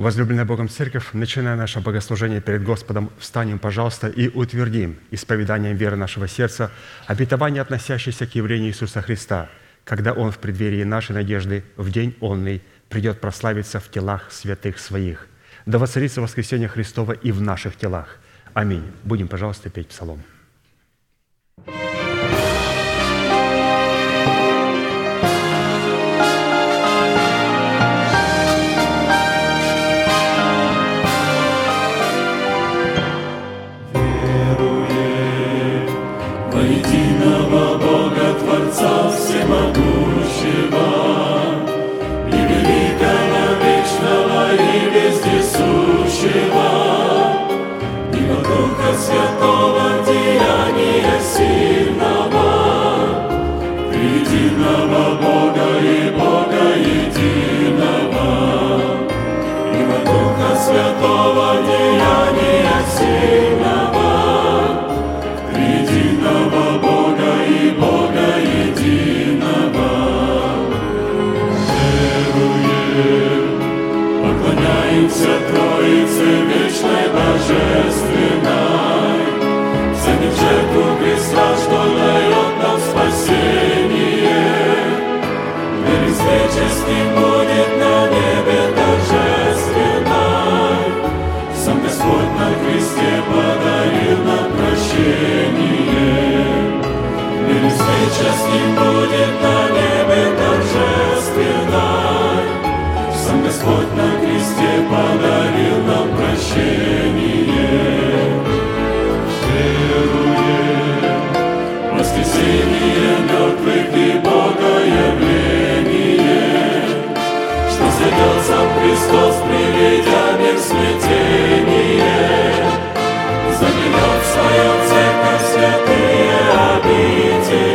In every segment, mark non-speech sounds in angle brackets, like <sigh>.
Возлюбленная Богом Церковь, начиная наше богослужение перед Господом, встанем, пожалуйста, и утвердим исповеданием веры нашего сердца обетование, относящееся к явлению Иисуса Христа, когда Он в преддверии нашей надежды в день онный придет прославиться в телах святых своих. Да воцарится воскресение Христова и в наших телах. Аминь. Будем, пожалуйста, петь псалом. святого деяния сильного, единого Бога и Бога единого, и во Духа Святого деяния сильного, единого Бога и Бога единого. Веруем, поклоняемся Троице вечной Божественной, свету Христа, что дает нам спасение. Мир с Ним будет на небе торжественной. Сам Господь на кресте подарил нам прощение. Мир с Ним будет на небе торжественной. Сам Господь на кресте подарил нам прощение веруем. Воскресение мертвых и Богоявление, что сидел сам Христос, приведя мир смятение. Заменет в своем церковь святые обители,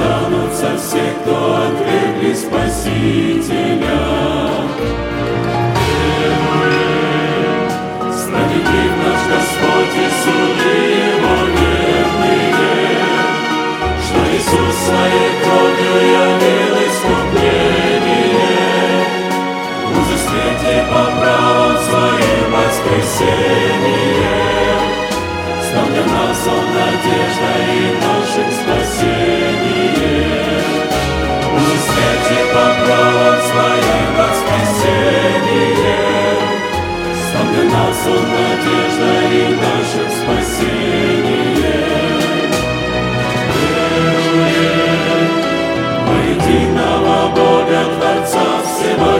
восстанутся все, кто отвергли Спасителя. Герои, справедлив наш Господь и суды его что Иисус своей кровью явил искупление, уже свете по правам своим воскресением. Стал для нас он надежда и надежда, нас Он надежда и наше спасение. Веруем в единого Бога Творца Всего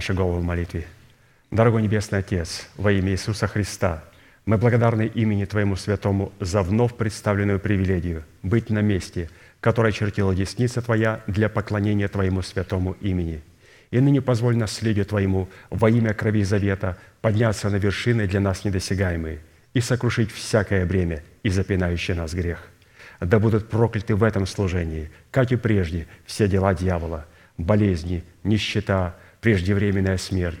наши головы в молитве. Дорогой Небесный Отец, во имя Иисуса Христа, мы благодарны имени Твоему Святому за вновь представленную привилегию быть на месте, которое чертила десница Твоя для поклонения Твоему Святому имени. И ныне позволь наследию Твоему во имя крови завета подняться на вершины для нас недосягаемые и сокрушить всякое бремя и запинающий нас грех. Да будут прокляты в этом служении, как и прежде, все дела дьявола, болезни, нищета, преждевременная смерть,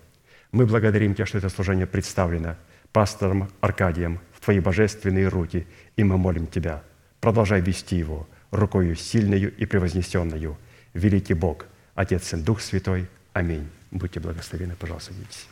мы благодарим Тебя, что это служение представлено пастором Аркадием в Твои божественные руки, и мы молим Тебя, продолжай вести его рукою сильною и превознесенную. Великий Бог, Отец и Дух Святой. Аминь. Будьте благословены, пожалуйста, садитесь.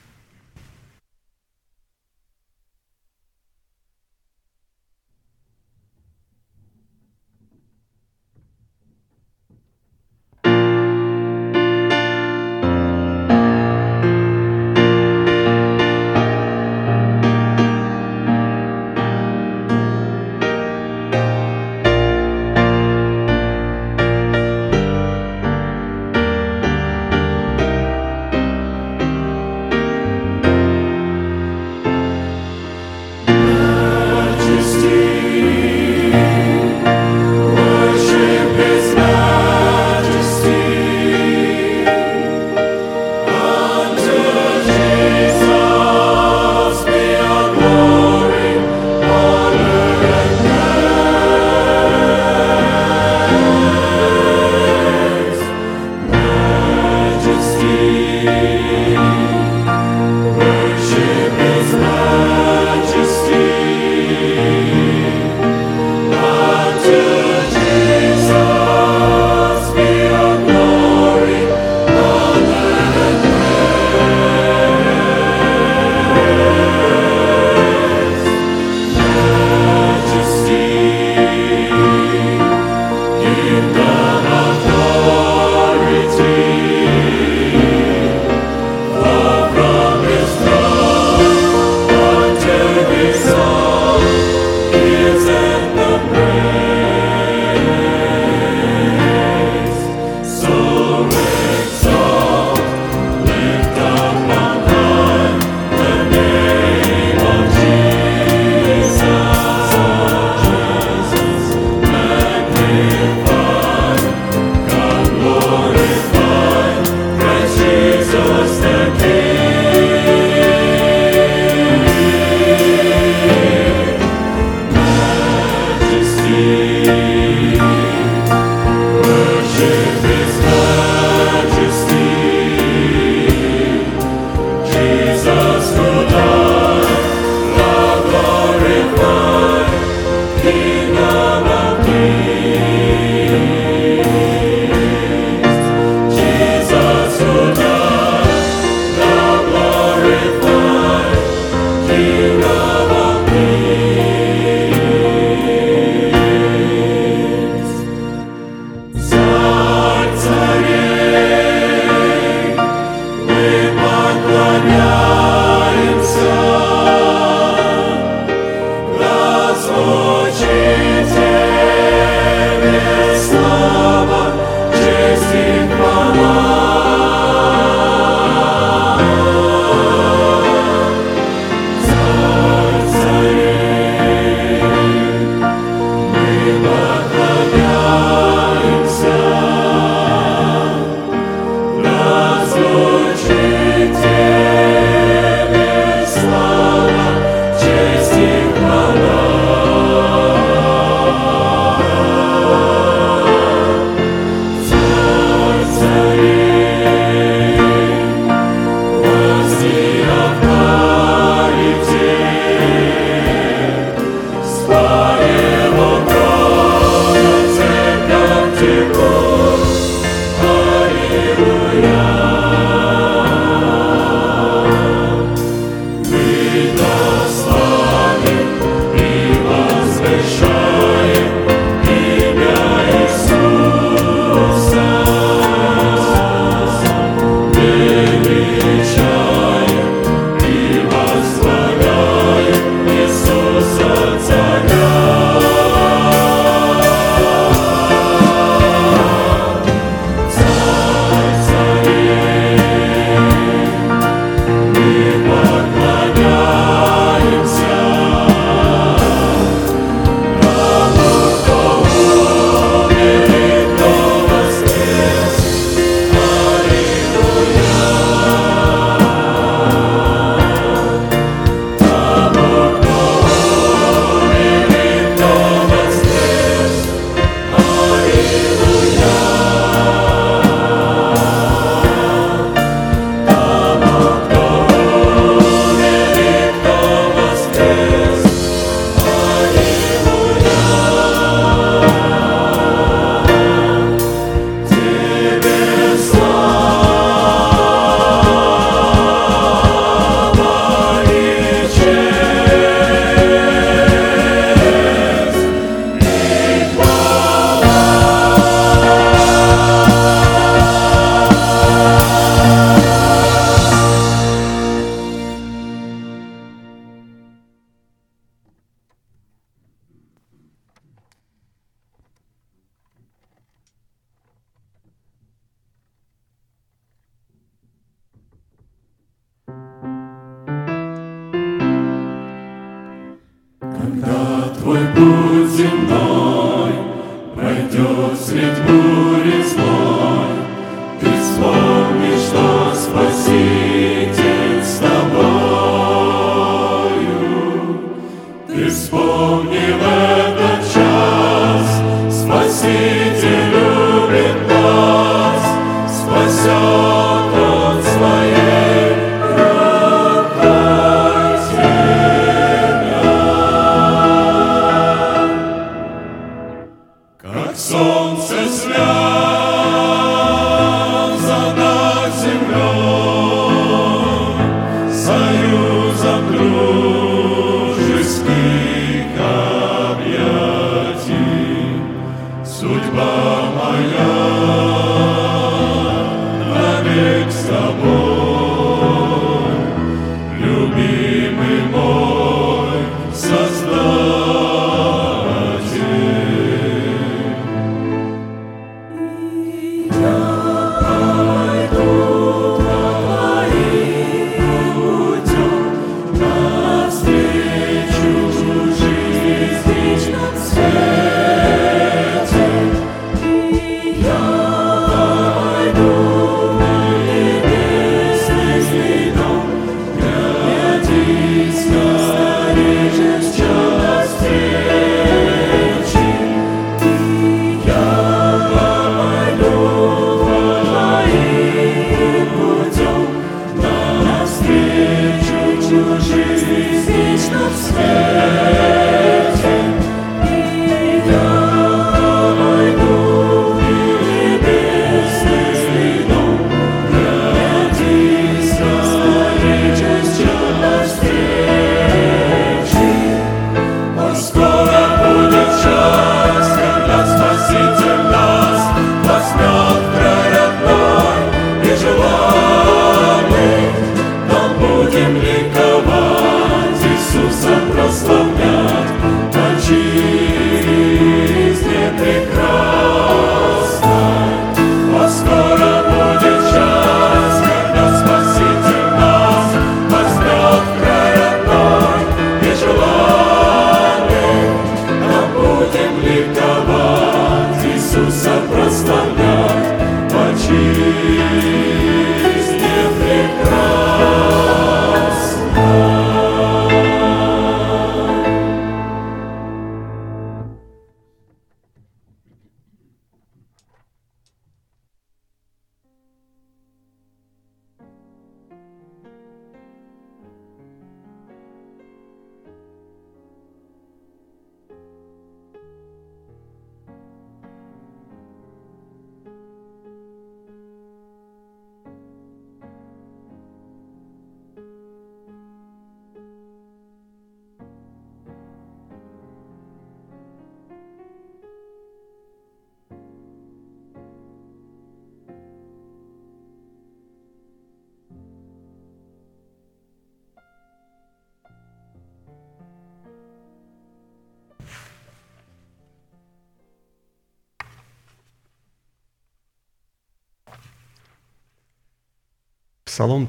nearer.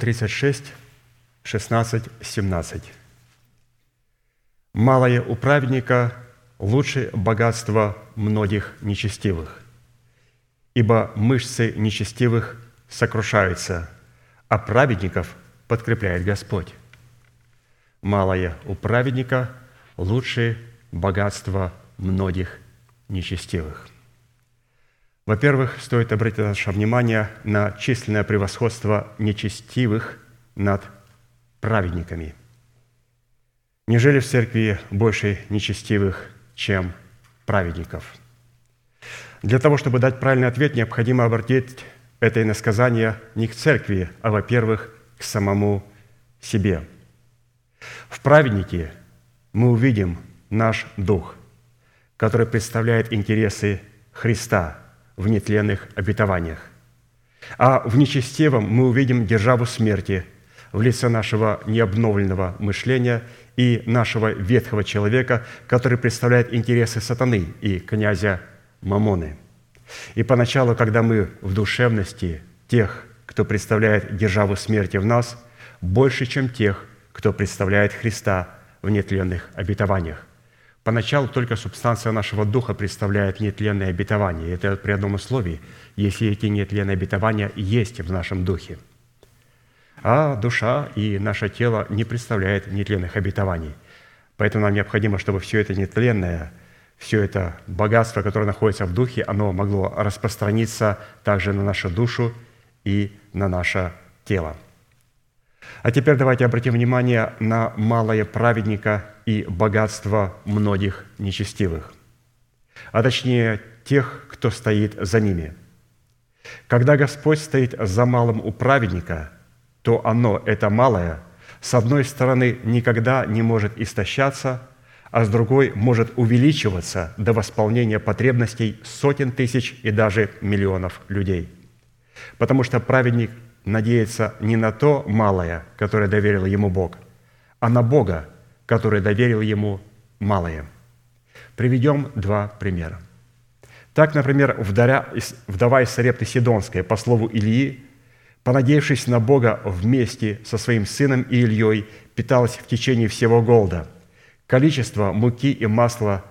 36, 16, 17. «Малое у праведника лучше богатства многих нечестивых, ибо мышцы нечестивых сокрушаются, а праведников подкрепляет Господь. Малое у праведника лучше богатства многих нечестивых». Во-первых, стоит обратить наше внимание на численное превосходство нечестивых над праведниками. Неужели в церкви больше нечестивых, чем праведников? Для того, чтобы дать правильный ответ, необходимо обратить это иносказание не к церкви, а, во-первых, к самому себе. В праведнике мы увидим наш дух, который представляет интересы Христа в нетленных обетованиях. А в нечестивом мы увидим державу смерти в лице нашего необновленного мышления и нашего ветхого человека, который представляет интересы сатаны и князя Мамоны. И поначалу, когда мы в душевности тех, кто представляет державу смерти в нас, больше, чем тех, кто представляет Христа в нетленных обетованиях. Поначалу только субстанция нашего духа представляет нетленное обетование. Это при одном условии, если эти нетленные обетования есть в нашем духе. А душа и наше тело не представляют нетленных обетований. Поэтому нам необходимо, чтобы все это нетленное, все это богатство, которое находится в духе, оно могло распространиться также на нашу душу и на наше тело. А теперь давайте обратим внимание на малое праведника и богатство многих нечестивых, а точнее тех, кто стоит за ними. Когда Господь стоит за малым у праведника, то оно, это малое, с одной стороны, никогда не может истощаться, а с другой может увеличиваться до восполнения потребностей сотен тысяч и даже миллионов людей. Потому что праведник надеется не на то малое, которое доверил ему Бог, а на Бога, который доверил ему малое. Приведем два примера. Так, например, вдова из Сарепты Сидонская, по слову Ильи, понадеявшись на Бога вместе со своим сыном и Ильей, питалась в течение всего голода. Количество муки и масла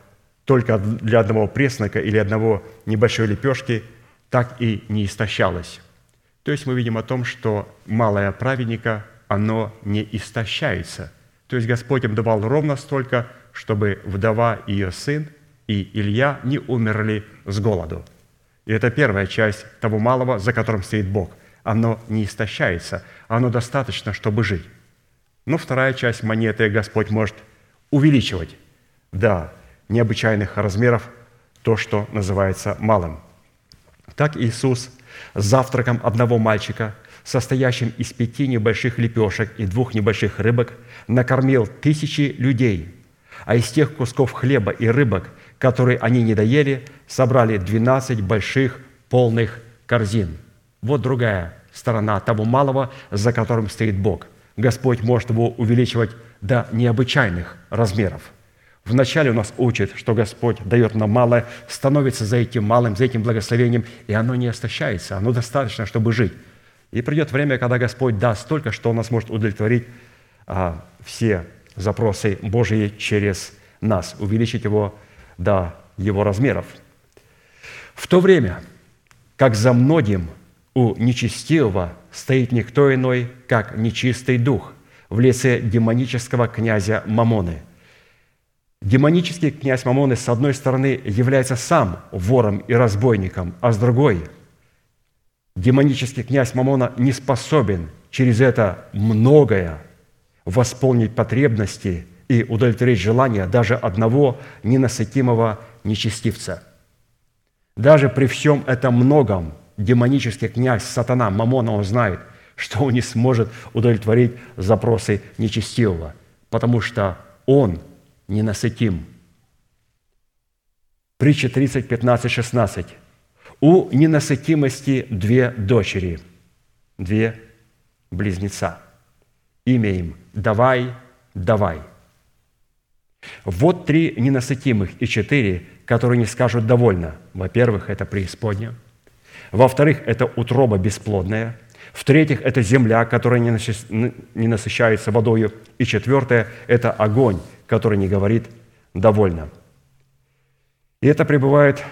только для одного преснока или одного небольшой лепешки так и не истощалось. То есть мы видим о том, что малое праведника, оно не истощается. То есть Господь им давал ровно столько, чтобы вдова и ее сын и Илья не умерли с голоду. И это первая часть того малого, за которым стоит Бог. Оно не истощается, оно достаточно, чтобы жить. Но вторая часть монеты Господь может увеличивать до необычайных размеров то, что называется малым. Так Иисус завтраком одного мальчика, состоящим из пяти небольших лепешек и двух небольших рыбок, накормил тысячи людей, а из тех кусков хлеба и рыбок, которые они не доели, собрали двенадцать больших полных корзин. Вот другая сторона того малого, за которым стоит Бог. Господь может его увеличивать до необычайных размеров – Вначале у нас учит, что Господь дает нам малое, становится за этим малым, за этим благословением, и оно не истощается, оно достаточно, чтобы жить. И придет время, когда Господь даст столько, что Он нас может удовлетворить а, все запросы Божьи через нас, увеличить его до его размеров. В то время, как за многим у нечестивого стоит никто иной, как нечистый дух в лице демонического князя Мамоны – Демонический князь Мамоны, с одной стороны, является сам вором и разбойником, а с другой – демонический князь Мамона не способен через это многое восполнить потребности и удовлетворить желания даже одного ненасытимого нечестивца. Даже при всем этом многом демонический князь Сатана, Мамона, он знает, что он не сможет удовлетворить запросы нечестивого, потому что он – ненасытим. Притча 30, 15, 16. У ненасытимости две дочери, две близнеца. Имя им «давай, давай». Вот три ненасытимых и четыре, которые не скажут «довольно». Во-первых, это преисподня. Во-вторых, это утроба бесплодная. В-третьих, это земля, которая не насыщается водою. И четвертое – это огонь, который не говорит «довольно». И это пребывает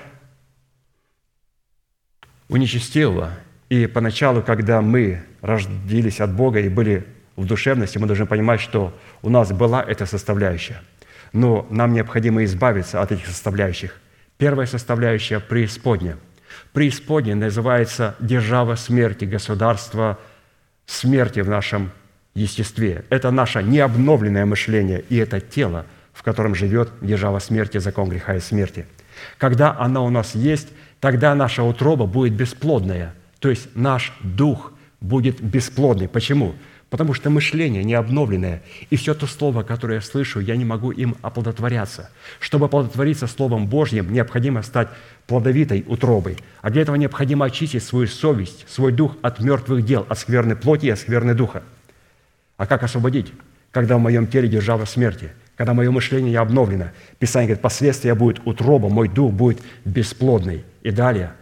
у нечестивого. И поначалу, когда мы рождились от Бога и были в душевности, мы должны понимать, что у нас была эта составляющая. Но нам необходимо избавиться от этих составляющих. Первая составляющая – преисподня. Преисподня называется держава смерти, государство смерти в нашем естестве. Это наше необновленное мышление, и это тело, в котором живет держава смерти, закон греха и смерти. Когда оно у нас есть, тогда наша утроба будет бесплодная, то есть наш дух будет бесплодный. Почему? Потому что мышление не обновленное, и все то слово, которое я слышу, я не могу им оплодотворяться. Чтобы оплодотвориться Словом Божьим, необходимо стать плодовитой утробой. А для этого необходимо очистить свою совесть, свой дух от мертвых дел, от скверной плоти и от скверной духа. А как освободить? Когда в моем теле держава смерти, когда мое мышление обновлено. Писание говорит, последствия будет утроба, мой дух будет бесплодный. И далее.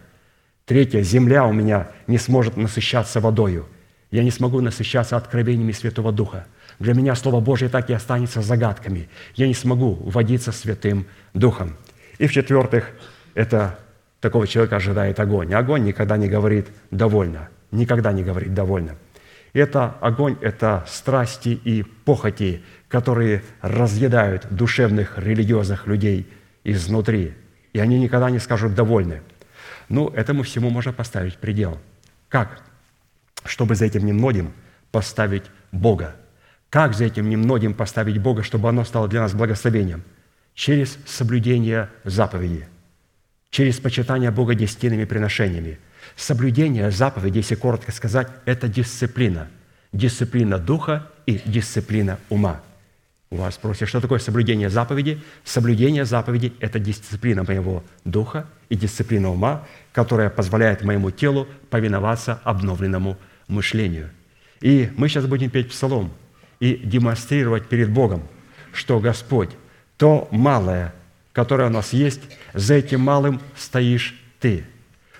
Третье, земля у меня не сможет насыщаться водою. Я не смогу насыщаться откровениями Святого Духа. Для меня Слово Божье так и останется загадками. Я не смогу водиться Святым Духом. И в-четвертых, это такого человека ожидает огонь. Огонь никогда не говорит «довольно», никогда не говорит «довольно». Это огонь – это страсти и похоти, которые разъедают душевных религиозных людей изнутри. И они никогда не скажут «довольны». Ну, этому всему можно поставить предел. Как? Чтобы за этим немногим поставить Бога. Как за этим немногим поставить Бога, чтобы оно стало для нас благословением? Через соблюдение заповеди, через почитание Бога десятинными приношениями. Соблюдение заповеди, если коротко сказать, это дисциплина. Дисциплина духа и дисциплина ума. У вас спросят, что такое соблюдение заповеди? Соблюдение заповеди – это дисциплина моего духа и дисциплина ума, которая позволяет моему телу повиноваться обновленному мышлению. И мы сейчас будем петь псалом и демонстрировать перед Богом, что Господь, то малое, которое у нас есть, за этим малым стоишь Ты –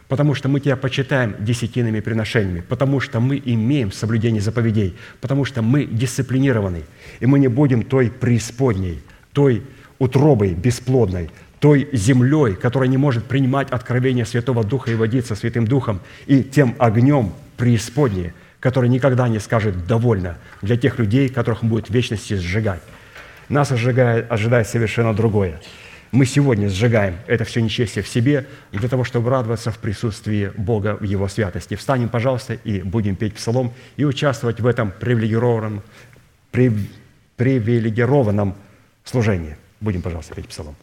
потому что мы Тебя почитаем десятинными приношениями, потому что мы имеем соблюдение заповедей, потому что мы дисциплинированы, и мы не будем той преисподней, той утробой бесплодной, той землей, которая не может принимать откровение Святого Духа и водиться Святым Духом, и тем огнем преисподней, который никогда не скажет «довольно» для тех людей, которых он будет в вечности сжигать. Нас ожидает, ожидает совершенно другое – мы сегодня сжигаем это все нечестие в себе для того, чтобы радоваться в присутствии Бога в Его святости. Встанем, пожалуйста, и будем петь псалом и участвовать в этом привилегированном, привилегированном служении. Будем, пожалуйста, петь псалом.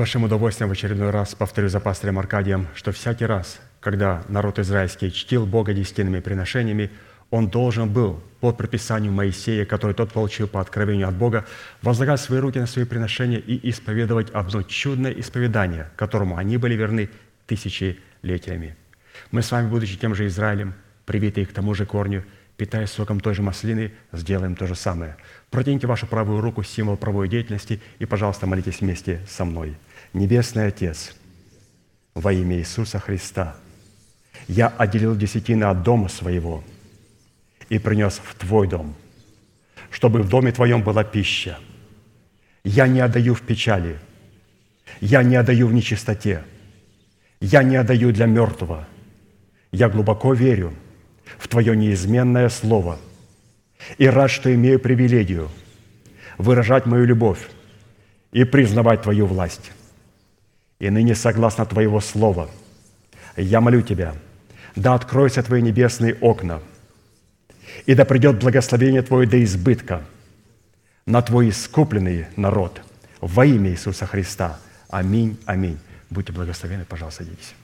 Большим удовольствием в очередной раз повторю за пастырем Аркадием, что всякий раз, когда народ израильский чтил Бога десятинными приношениями, он должен был по предписанию Моисея, который тот получил по откровению от Бога, возлагать свои руки на свои приношения и исповедовать одно чудное исповедание, которому они были верны тысячелетиями. Мы с вами, будучи тем же Израилем, привитые к тому же корню, питаясь соком той же маслины, сделаем то же самое. Протяните вашу правую руку, символ правой деятельности, и, пожалуйста, молитесь вместе со мной. Небесный Отец, во имя Иисуса Христа, я отделил десятины от дома своего и принес в Твой дом, чтобы в доме Твоем была пища. Я не отдаю в печали, я не отдаю в нечистоте, я не отдаю для мертвого. Я глубоко верю в Твое неизменное Слово и рад, что имею привилегию выражать мою любовь и признавать Твою власть. И ныне, согласно Твоего Слова, я молю Тебя, да откроются Твои небесные окна, и да придет благословение Твое до избытка на Твой искупленный народ во имя Иисуса Христа. Аминь, аминь. Будьте благословены, пожалуйста, садитесь.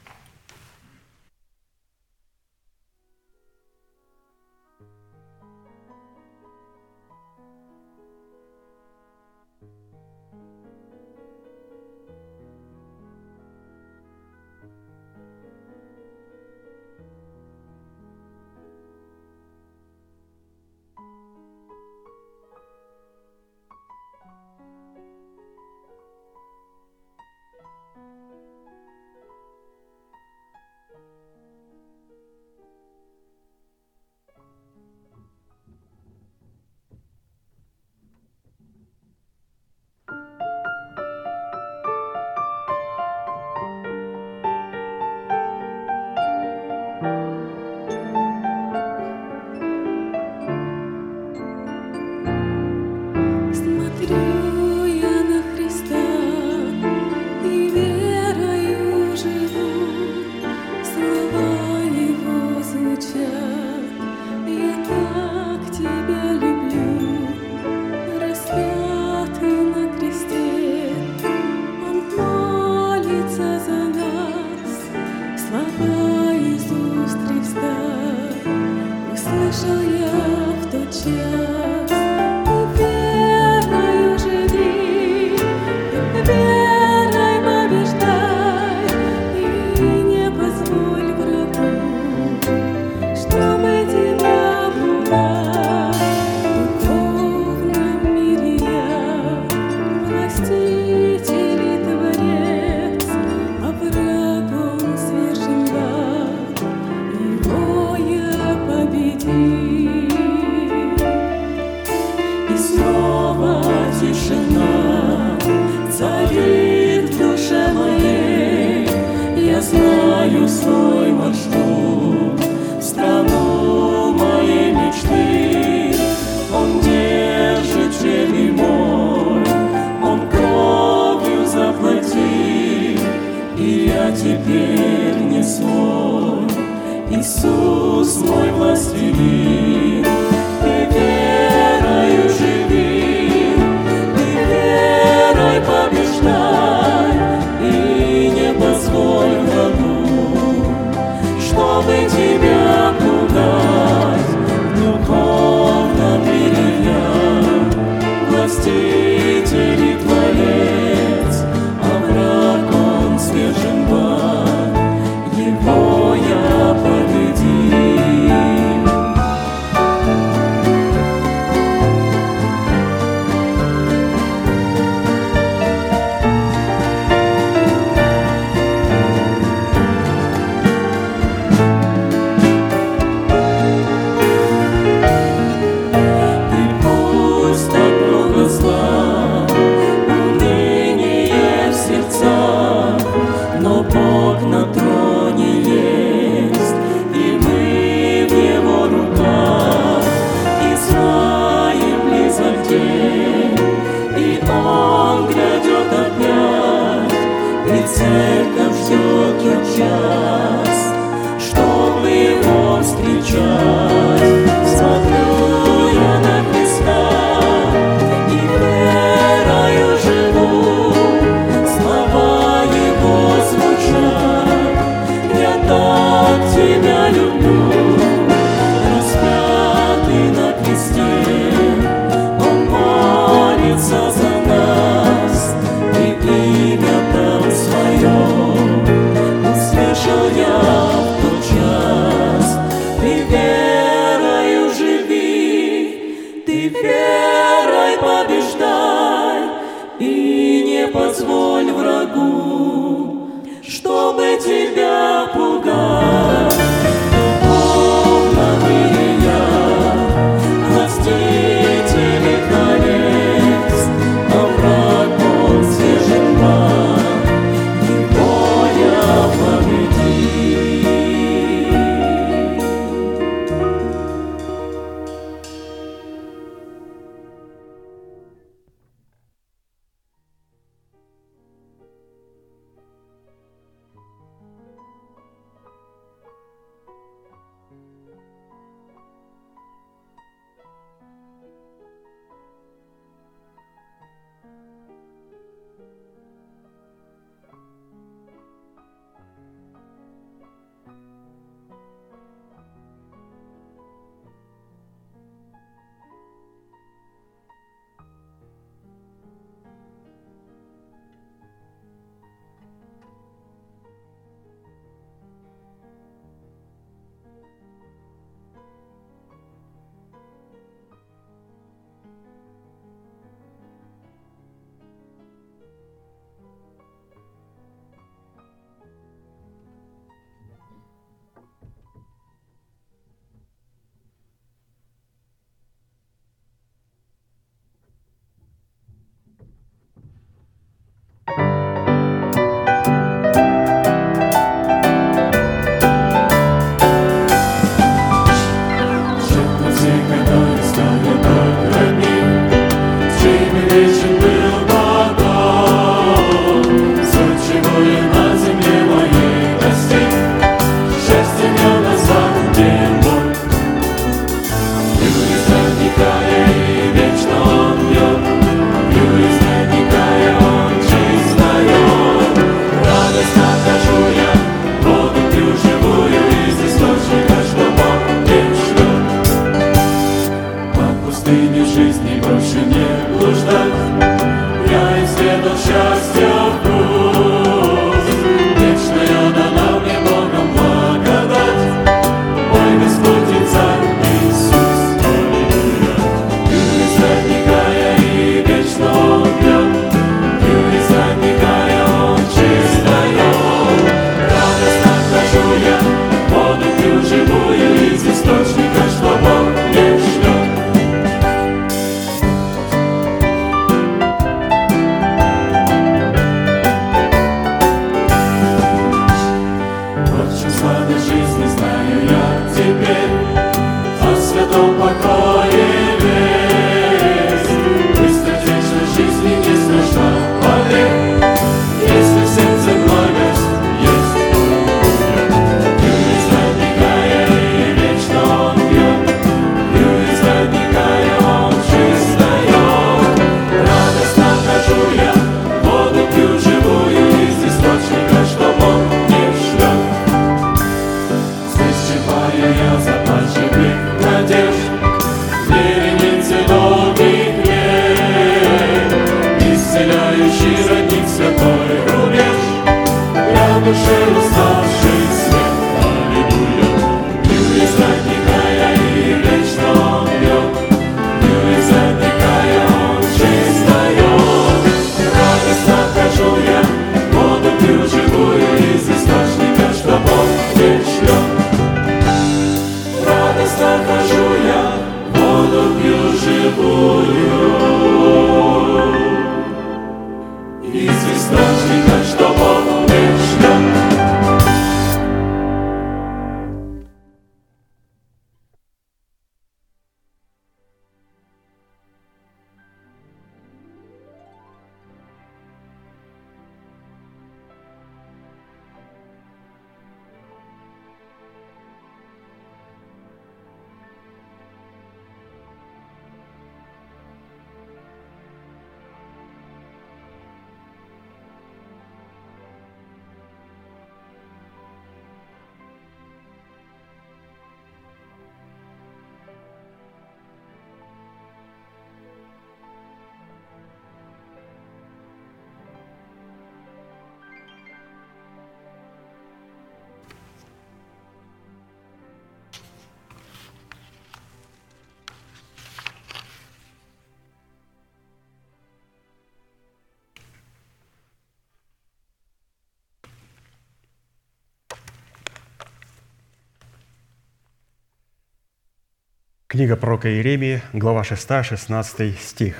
Книга пророка Иеремии, глава 6, 16 стих.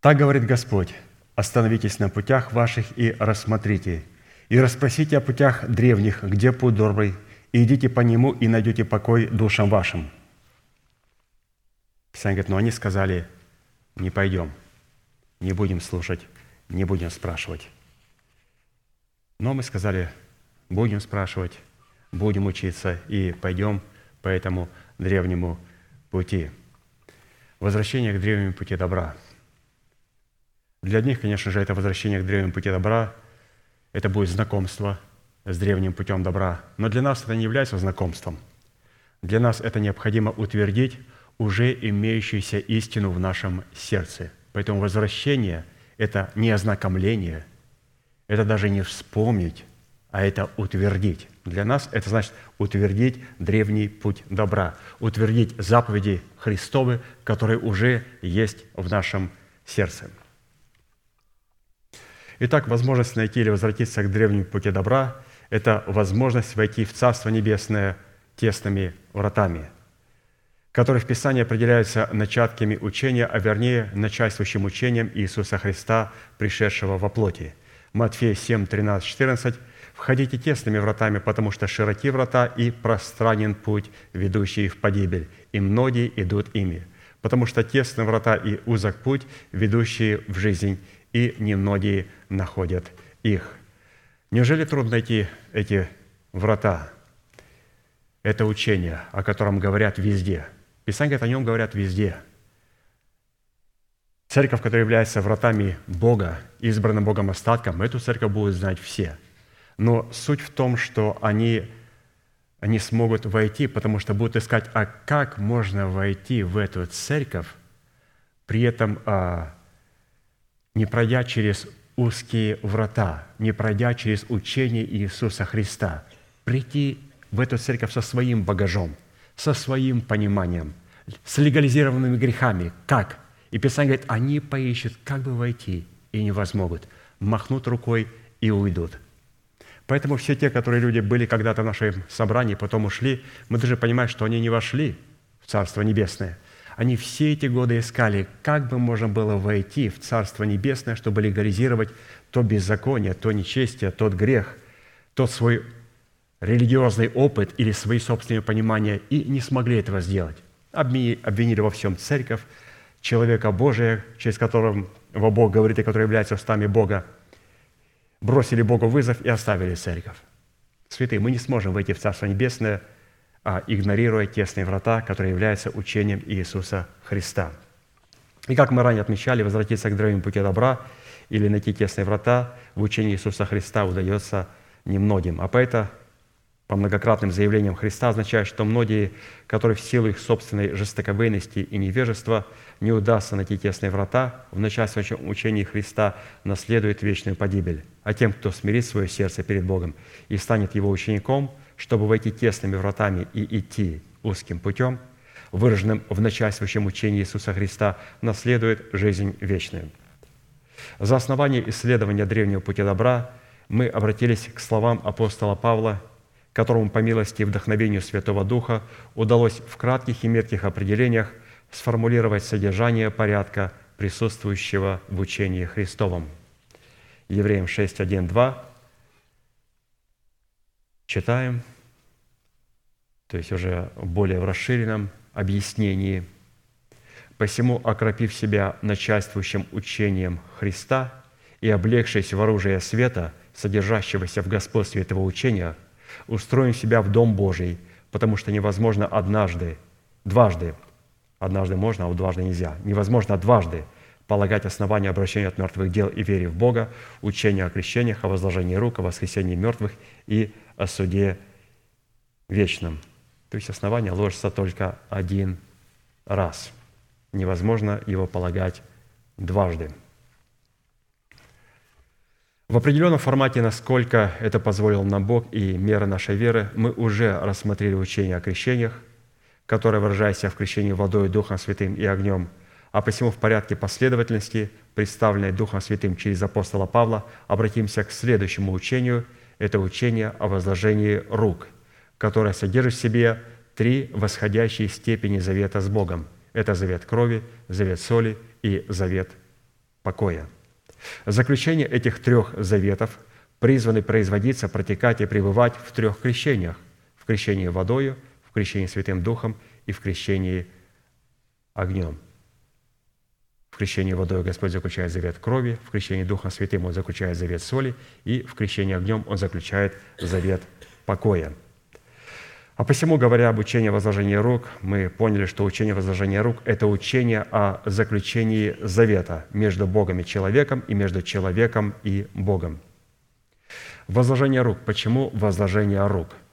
«Так говорит Господь, остановитесь на путях ваших и рассмотрите, и расспросите о путях древних, где путь добрый, и идите по нему, и найдете покой душам вашим». Писание говорит, но они сказали, не пойдем, не будем слушать, не будем спрашивать. Но мы сказали, будем спрашивать, будем учиться и пойдем по этому древнему пути. Возвращение к древнему пути добра. Для одних, конечно же, это возвращение к древнему пути добра, это будет знакомство с древним путем добра. Но для нас это не является знакомством. Для нас это необходимо утвердить уже имеющуюся истину в нашем сердце. Поэтому возвращение – это не ознакомление, это даже не вспомнить, а это утвердить. Для нас это значит утвердить древний путь добра, утвердить заповеди Христовы, которые уже есть в нашем сердце. Итак, возможность найти или возвратиться к древнему пути добра – это возможность войти в Царство Небесное тесными вратами, которые в Писании определяются начатками учения, а вернее начальствующим учением Иисуса Христа, пришедшего во плоти. Матфея 7, 13, 14 – Входите тесными вратами, потому что широки врата и пространен путь, ведущий в погибель, и многие идут ими. Потому что тесны врата и узок путь, ведущие в жизнь, и немногие находят их. Неужели трудно найти эти врата? Это учение, о котором говорят везде. Писание говорит, о нем говорят везде. Церковь, которая является вратами Бога, избранным Богом остатком, эту церковь будут знать все – но суть в том, что они, они смогут войти, потому что будут искать, а как можно войти в эту церковь, при этом а, не пройдя через узкие врата, не пройдя через учение Иисуса Христа, прийти в эту церковь со своим багажом, со своим пониманием, с легализированными грехами. Как? И Писание говорит, они поищут, как бы войти, и не возмогут. Махнут рукой и уйдут. Поэтому все те, которые люди были когда-то в нашем собрании, потом ушли, мы даже понимаем, что они не вошли в Царство Небесное. Они все эти годы искали, как бы можно было войти в Царство Небесное, чтобы легализировать то беззаконие, то нечестие, тот грех, тот свой религиозный опыт или свои собственные понимания, и не смогли этого сделать. Обвинили во всем церковь, человека Божия, через которого Бог говорит, и который является устами Бога – бросили Богу вызов и оставили церковь. Святые, мы не сможем войти в Царство Небесное, а игнорируя тесные врата, которые являются учением Иисуса Христа. И как мы ранее отмечали, возвратиться к древнему пути добра или найти тесные врата в учении Иисуса Христа удается немногим. А поэтому по многократным заявлениям Христа означает, что многие, которые в силу их собственной жестоковыйности и невежества не удастся найти тесные врата, в начальствующем учении Христа наследует вечную погибель. А тем, кто смирит свое сердце перед Богом и станет Его учеником, чтобы войти тесными вратами и идти узким путем, выраженным в начальствующем учении Иисуса Христа, наследует жизнь вечную. За основание исследования древнего пути добра мы обратились к словам апостола Павла – которому по милости и вдохновению Святого Духа удалось в кратких и метких определениях сформулировать содержание порядка, присутствующего в учении Христовом. Евреям 6, 1, 2. Читаем, то есть уже более в расширенном объяснении. «Посему, окропив себя начальствующим учением Христа и облегшись в оружие света, содержащегося в господстве этого учения – устроим себя в Дом Божий, потому что невозможно однажды, дважды, однажды можно, а вот дважды нельзя, невозможно дважды полагать основания обращения от мертвых дел и вере в Бога, учения о крещениях, о возложении рук, о воскресении мертвых и о суде вечном. То есть основание ложится только один раз. Невозможно его полагать дважды – в определенном формате, насколько это позволил нам Бог и мера нашей веры, мы уже рассмотрели учение о крещениях, которое выражается в крещении водой, Духом Святым и огнем, а посему в порядке последовательности, представленной Духом Святым через апостола Павла, обратимся к следующему учению. Это учение о возложении рук, которое содержит в себе три восходящие степени завета с Богом. Это завет крови, завет соли и завет покоя. Заключение этих трех заветов призваны производиться, протекать и пребывать в трех крещениях. В крещении водою, в крещении Святым Духом и в крещении огнем. В крещении водой Господь заключает завет крови, в крещении Духом Святым Он заключает завет соли, и в крещении огнем Он заключает завет покоя. А посему, говоря об учении возложения рук, мы поняли, что учение возложения рук – это учение о заключении завета между Богом и человеком и между человеком и Богом. Возложение рук. Почему возложение рук –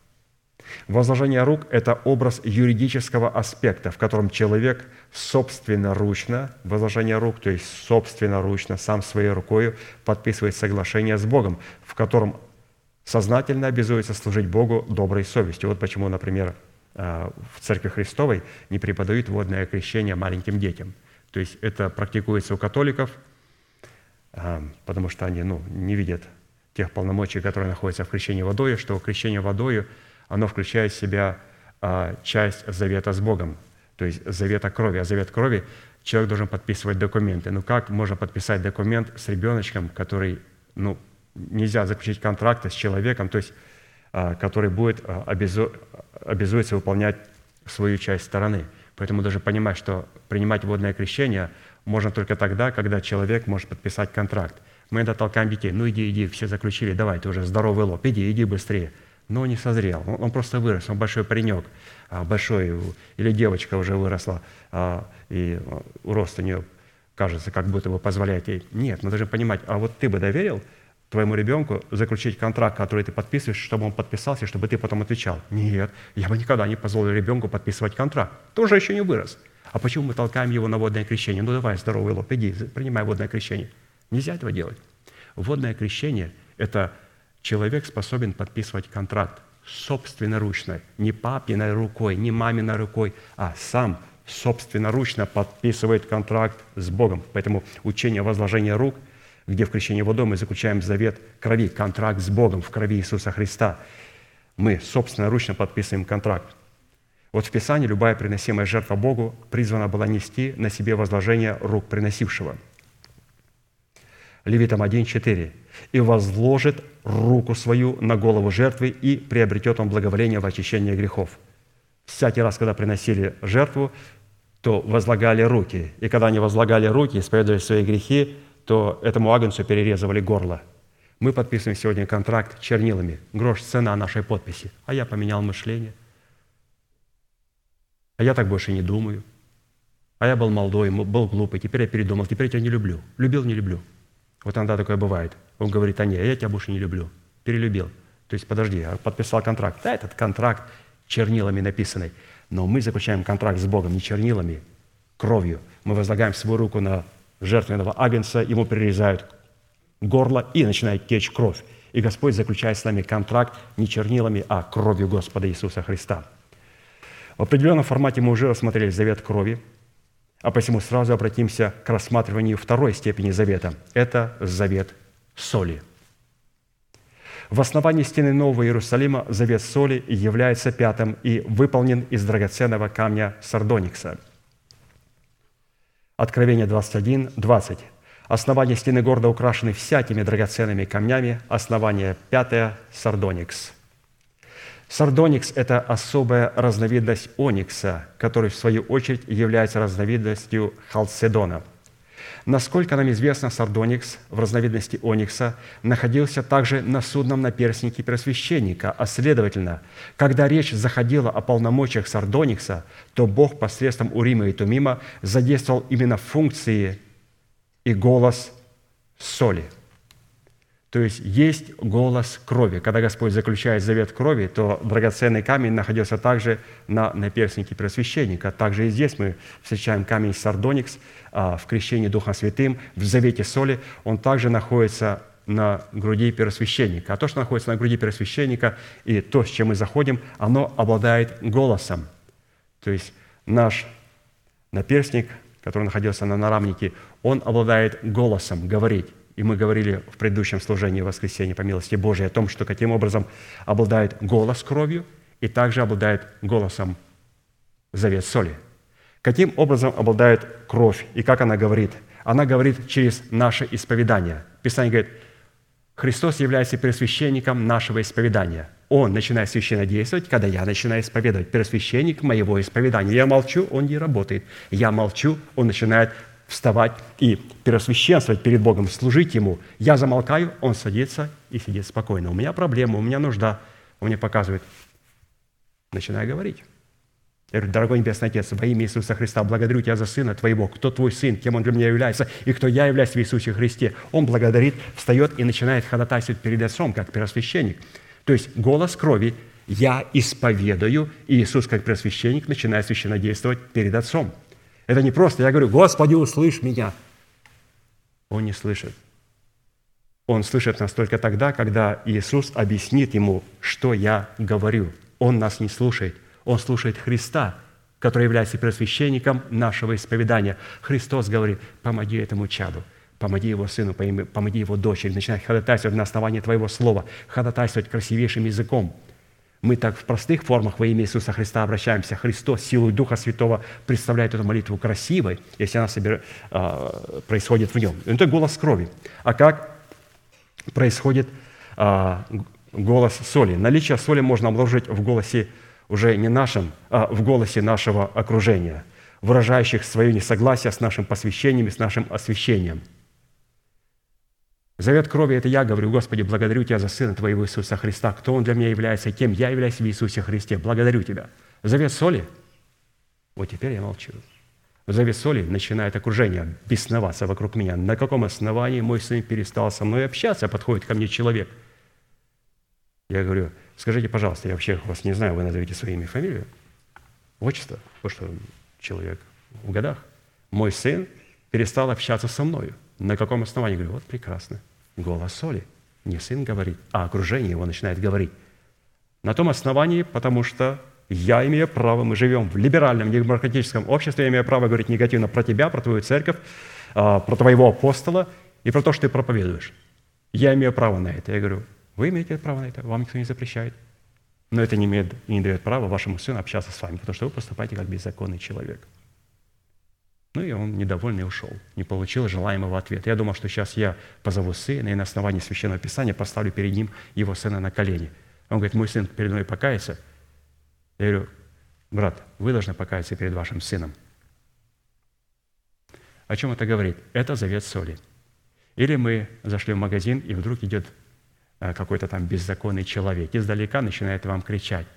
Возложение рук – это образ юридического аспекта, в котором человек собственноручно, возложение рук, то есть собственноручно, сам своей рукой подписывает соглашение с Богом, в котором сознательно обязуется служить Богу доброй совестью. Вот почему, например, а, в Церкви Христовой не преподают водное крещение маленьким детям. То есть это практикуется у католиков, а, потому что они ну, не видят тех полномочий, которые находятся в крещении водой, что крещение водой – оно включает в себя а, часть завета с Богом, то есть завета крови. А завет крови человек должен подписывать документы. Ну как можно подписать документ с ребеночком, который, ну, нельзя заключить контракт с человеком, то есть, а, который будет а, обязу, обязуется выполнять свою часть стороны. Поэтому даже понимать, что принимать водное крещение можно только тогда, когда человек может подписать контракт. Мы это толкаем детей. Ну иди, иди, все заключили, давай, ты уже здоровый лоб, иди, иди быстрее но не созрел. Он, он просто вырос, он большой паренек, а, большой, или девочка уже выросла, а, и а, рост у нее, кажется, как будто бы позволяет ей. Нет, мы должны понимать, а вот ты бы доверил твоему ребенку заключить контракт, который ты подписываешь, чтобы он подписался, чтобы ты потом отвечал. Нет, я бы никогда не позволил ребенку подписывать контракт. Тоже еще не вырос. А почему мы толкаем его на водное крещение? Ну давай, здоровый лоб, иди, принимай водное крещение. Нельзя этого делать. Водное крещение – это человек способен подписывать контракт собственноручно, не папиной рукой, не маминой рукой, а сам собственноручно подписывает контракт с Богом. Поэтому учение возложения рук, где в крещении водой мы заключаем завет крови, контракт с Богом в крови Иисуса Христа. Мы собственноручно подписываем контракт. Вот в Писании любая приносимая жертва Богу призвана была нести на себе возложение рук приносившего. Левитам 1.4 и возложит руку свою на голову жертвы, и приобретет он благоволение в очищение грехов». Всякий раз, когда приносили жертву, то возлагали руки. И когда они возлагали руки, исповедовали свои грехи, то этому агнцу перерезывали горло. Мы подписываем сегодня контракт чернилами. Грош цена нашей подписи. А я поменял мышление. А я так больше не думаю. А я был молодой, был глупый, теперь я передумал, теперь я тебя не люблю. Любил, не люблю. Вот иногда такое бывает. Он говорит, а не, я тебя больше не люблю. Перелюбил. То есть, подожди, я подписал контракт. Да, этот контракт чернилами написанный. Но мы заключаем контракт с Богом не чернилами, кровью. Мы возлагаем свою руку на жертвенного агнца, ему перерезают горло и начинает течь кровь. И Господь заключает с нами контракт не чернилами, а кровью Господа Иисуса Христа. В определенном формате мы уже рассмотрели завет крови, а посему сразу обратимся к рассматриванию второй степени завета. Это завет соли. В основании стены Нового Иерусалима завет соли является пятым и выполнен из драгоценного камня сардоникса. Откровение 21, 20. Основание стены города украшены всякими драгоценными камнями. Основание пятое – сардоникс – Сардоникс – это особая разновидность оникса, который, в свою очередь, является разновидностью халцедона. Насколько нам известно, сардоникс в разновидности оникса находился также на судном наперстнике первосвященника, а следовательно, когда речь заходила о полномочиях сардоникса, то Бог посредством Урима и Тумима задействовал именно функции и голос соли – то есть есть голос крови. Когда Господь заключает завет крови, то драгоценный камень находился также на наперстнике пресвященника. Также и здесь мы встречаем камень сардоникс а, в крещении Духом Святым, в завете соли. Он также находится на груди первосвященника. А то, что находится на груди первосвященника, и то, с чем мы заходим, оно обладает голосом. То есть наш наперстник, который находился на нарамнике, он обладает голосом говорить. И мы говорили в предыдущем служении воскресенья по милости Божией о том, что каким образом обладает голос кровью и также обладает голосом завет соли. Каким образом обладает кровь и как она говорит? Она говорит через наше исповедание. Писание говорит, Христос является первосвященником нашего исповедания. Он начинает священно действовать, когда я начинаю исповедовать. Первосвященник моего исповедания. Я молчу, он не работает. Я молчу, он начинает вставать и первосвященствовать перед Богом, служить Ему. Я замолкаю, он садится и сидит спокойно. У меня проблема, у меня нужда. Он мне показывает. Начинаю говорить. Я говорю, дорогой Небесный Отец, во имя Иисуса Христа, благодарю Тебя за Сына Твоего. Кто Твой Сын, кем Он для меня является, и кто я являюсь в Иисусе Христе. Он благодарит, встает и начинает ходатайствовать перед Отцом, как первосвященник. То есть голос крови «Я исповедую», и Иисус, как первосвященник, начинает священно действовать перед Отцом. Это не просто я говорю, «Господи, услышь меня». Он не слышит. Он слышит нас только тогда, когда Иисус объяснит ему, что я говорю. Он нас не слушает – он слушает Христа, который является первосвященником нашего исповедания. Христос говорит, помоги этому чаду, помоги его сыну, помоги его дочери, начинай ходатайствовать на основании Твоего слова, ходатайствовать красивейшим языком. Мы так в простых формах во имя Иисуса Христа обращаемся. Христос силой Духа Святого представляет эту молитву красивой, если она собер... А, происходит в нем. Это голос крови. А как происходит а, голос соли? Наличие соли можно обнаружить в голосе уже не нашим, а в голосе нашего окружения, выражающих свое несогласие с нашим посвящением и с нашим освящением. Завет крови – это я говорю, Господи, благодарю Тебя за Сына Твоего Иисуса Христа. Кто Он для меня является, и кем я являюсь в Иисусе Христе. Благодарю Тебя. Завет соли – вот теперь я молчу. Завет соли начинает окружение бесноваться вокруг меня. На каком основании мой сын перестал со мной общаться? Подходит ко мне человек. Я говорю, Скажите, пожалуйста, я вообще вас не знаю, вы назовите свое имя и фамилию, отчество, потому что человек в годах. Мой сын перестал общаться со мною. На каком основании? Говорю, вот прекрасно. Голос соли. Не сын говорит, а окружение его начинает говорить. На том основании, потому что я имею право, мы живем в либеральном, демократическом обществе, я имею право говорить негативно про тебя, про твою церковь, а, про твоего апостола и про то, что ты проповедуешь. Я имею право на это. Я говорю, вы имеете право на это, вам никто не запрещает. Но это не, имеет, и не дает права вашему сыну общаться с вами, потому что вы поступаете как беззаконный человек. Ну и он недовольный ушел, не получил желаемого ответа. Я думал, что сейчас я позову сына и на основании Священного Писания поставлю перед ним его сына на колени. Он говорит, мой сын перед мной покается. Я говорю, брат, вы должны покаяться перед вашим сыном. О чем это говорит? Это завет соли. Или мы зашли в магазин, и вдруг идет Э, какой-то там беззаконный человек, издалека начинает вам кричать,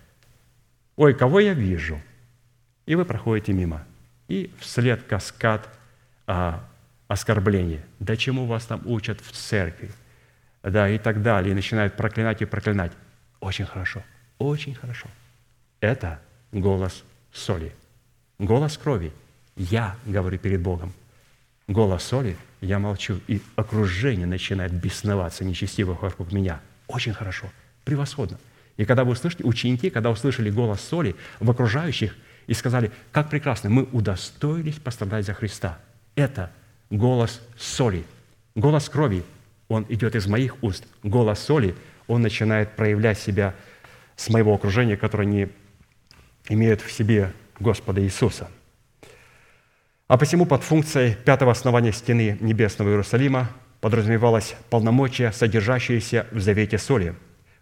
«Ой, кого я вижу?» И вы проходите мимо. И вслед каскад а, оскорблений. Да чему вас там учат в церкви? Да, и так далее. И начинают проклинать и проклинать. Очень хорошо, очень хорошо. Это голос соли, голос крови. Я говорю перед Богом. Голос соли – я молчу, и окружение начинает бесноваться нечестиво вокруг меня. Очень хорошо, превосходно. И когда вы услышите, ученики, когда услышали голос соли в окружающих и сказали, как прекрасно, мы удостоились пострадать за Христа. Это голос соли, голос крови. Он идет из моих уст. Голос соли, он начинает проявлять себя с моего окружения, которое не имеет в себе Господа Иисуса – а посему под функцией пятого основания стены Небесного Иерусалима подразумевалось полномочия, содержащиеся в завете соли,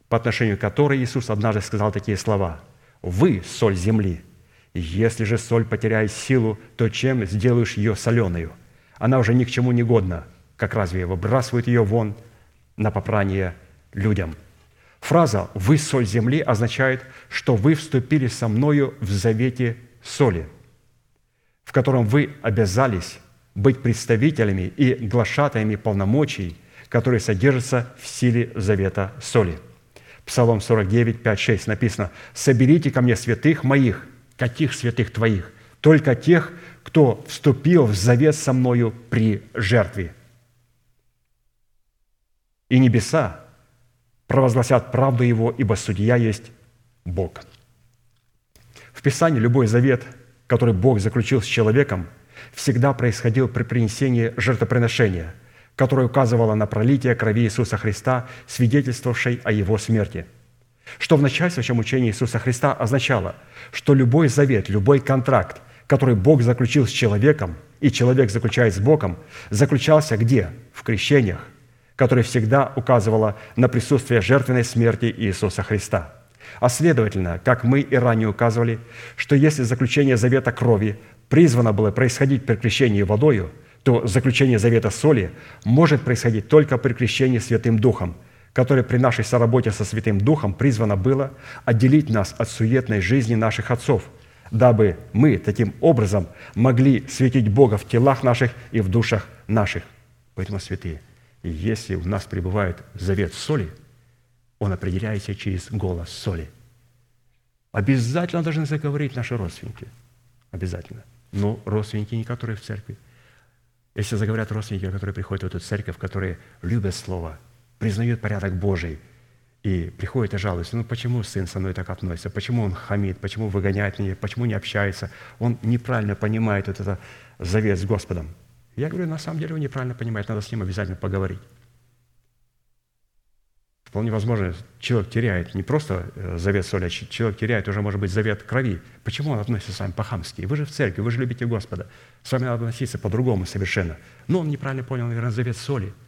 по отношению к которой Иисус однажды сказал такие слова «Вы – соль земли, если же соль потеряет силу, то чем сделаешь ее соленую? Она уже ни к чему не годна, как разве выбрасывают ее вон на попрание людям». Фраза «Вы – соль земли» означает, что вы вступили со мною в завете соли – в котором вы обязались быть представителями и глашатаями полномочий, которые содержатся в силе завета соли. Псалом 49, 5, 6 написано, «Соберите ко мне святых моих». Каких святых твоих? Только тех, кто вступил в завет со мною при жертве. И небеса провозгласят правду Его, ибо судья есть Бог. В Писании любой завет – который Бог заключил с человеком, всегда происходил при принесении жертвоприношения, которое указывало на пролитие крови Иисуса Христа, свидетельствовавшей о Его смерти. Что в начальствующем учении Иисуса Христа означало, что любой завет, любой контракт, который Бог заключил с человеком, и человек заключает с Богом, заключался где? В крещениях, которое всегда указывало на присутствие жертвенной смерти Иисуса Христа. А следовательно, как мы и ранее указывали, что если заключение завета крови призвано было происходить при крещении водою, то заключение завета соли может происходить только при крещении Святым Духом – которое при нашей соработе со Святым Духом призвано было отделить нас от суетной жизни наших отцов, дабы мы таким образом могли светить Бога в телах наших и в душах наших. Поэтому, святые, если у нас пребывает завет соли, он определяется через голос соли. Обязательно должны заговорить наши родственники. Обязательно. Но родственники не которые в церкви. Если заговорят родственники, которые приходят в эту церковь, которые любят Слово – признает порядок Божий и приходит и жалуется, ну почему сын со мной так относится, почему он хамит, почему выгоняет меня, почему не общается, он неправильно понимает вот это завет с Господом. Я говорю, на самом деле он неправильно понимает, надо с ним обязательно поговорить. Вполне возможно, человек теряет не просто э, завет соли, а человек теряет уже, может быть, завет крови. Почему он относится с вами по-хамски? Вы же в церкви, вы же любите Господа. С вами надо относиться по-другому совершенно. Но он неправильно понял, наверное, завет соли –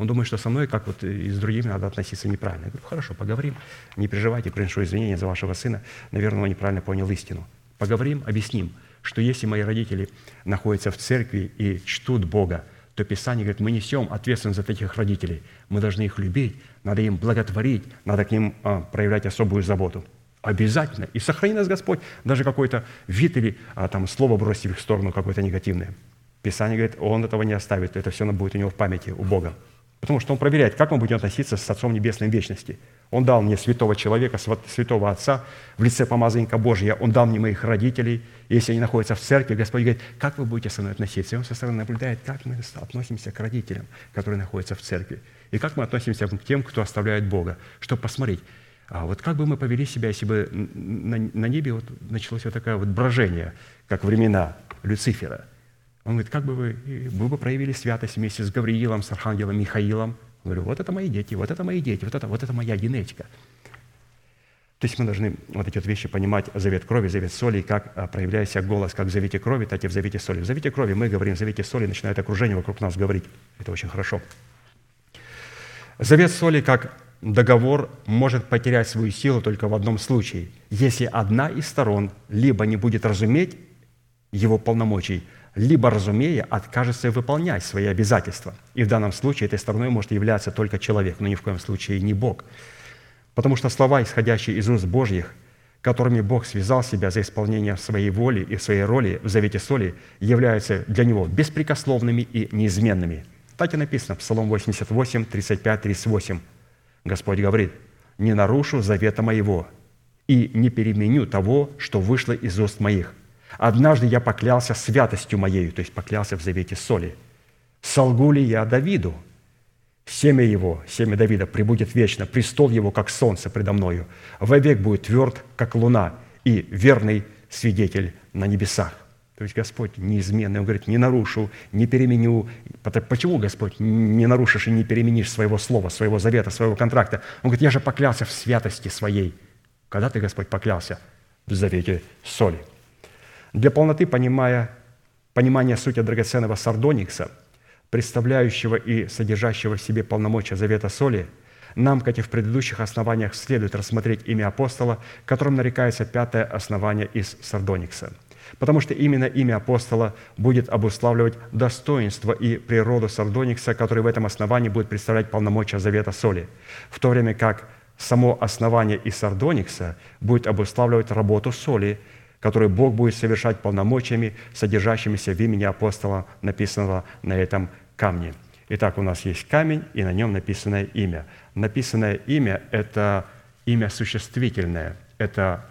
он думает, что со мной, как вот и с другими, надо относиться неправильно. Я говорю, хорошо, поговорим, не переживайте, приношу извинения за вашего сына. Наверное, он неправильно понял истину. Поговорим, объясним, что если мои родители находятся в церкви и чтут Бога, то Писание говорит, мы несем ответственность за таких родителей. Мы должны их любить, надо им благотворить, надо к ним а, проявлять особую заботу. Обязательно. И сохрани нас Господь, даже какой-то вид или а, там, слово бросить в их сторону какое-то негативное. Писание говорит, Он этого не оставит, это все будет у него в памяти, у Бога. Потому что он проверяет, как мы будем относиться с Отцом Небесной в вечности. Он дал мне святого человека, святого Отца в лице помазанника Божия. Он дал мне моих родителей. И если они находятся в церкви, Господь говорит, как вы будете со мной относиться? И он со стороны наблюдает, как мы относимся к родителям, которые находятся в церкви. И как мы относимся к тем, кто оставляет Бога. Чтобы посмотреть, а вот как бы мы повели себя, если бы на, на небе вот началось вот такое вот брожение, как времена Люцифера – он говорит, как бы вы, вы бы проявили святость вместе с Гавриилом, с Архангелом Михаилом. Я говорю, вот это мои дети, вот это мои дети, вот это, вот это моя генетика. То есть мы должны вот эти вот вещи понимать, завет крови, завет соли, и как а, проявляя себя голос, как в завете крови, так и в завете соли. В завете крови мы говорим, в завете соли начинает окружение вокруг нас говорить. Это очень хорошо. Завет соли как договор может потерять свою силу только в одном случае, если одна из сторон либо не будет разуметь его полномочий – либо, разумея, откажется выполнять свои обязательства. И в данном случае этой стороной может являться только человек, но ни в коем случае не Бог. Потому что слова, исходящие из уст Божьих, которыми Бог связал себя за исполнение своей воли и своей роли в завете соли, являются для Него беспрекословными и неизменными. Так и написано, Псалом 88, 35, 38. Господь говорит, «Не нарушу завета моего и не переменю того, что вышло из уст моих. Однажды я поклялся святостью моею, то есть поклялся в завете соли. Солгу ли я Давиду? Семя его, семя Давида, прибудет вечно, престол его, как солнце предо мною. Вовек будет тверд, как луна, и верный свидетель на небесах. То есть Господь неизменный, Он говорит, не нарушу, не переменю. Почему, Господь, не нарушишь и не переменишь своего слова, своего завета, своего контракта? Он говорит, я же поклялся в святости своей. Когда ты, Господь, поклялся? В завете соли. Для полноты понимая, понимания сути драгоценного сардоникса, представляющего и содержащего в себе полномочия завета соли, нам, как и в предыдущих основаниях, следует рассмотреть имя апостола, которым нарекается пятое основание из сардоникса. Потому что именно имя апостола будет обуславливать достоинство и природу сардоникса, который в этом основании будет представлять полномочия завета соли, в то время как само основание из сардоникса будет обуславливать работу соли, который Бог будет совершать полномочиями, содержащимися в имени апостола, написанного на этом камне. Итак, у нас есть камень, и на нем написанное имя. Написанное имя – это имя существительное. Это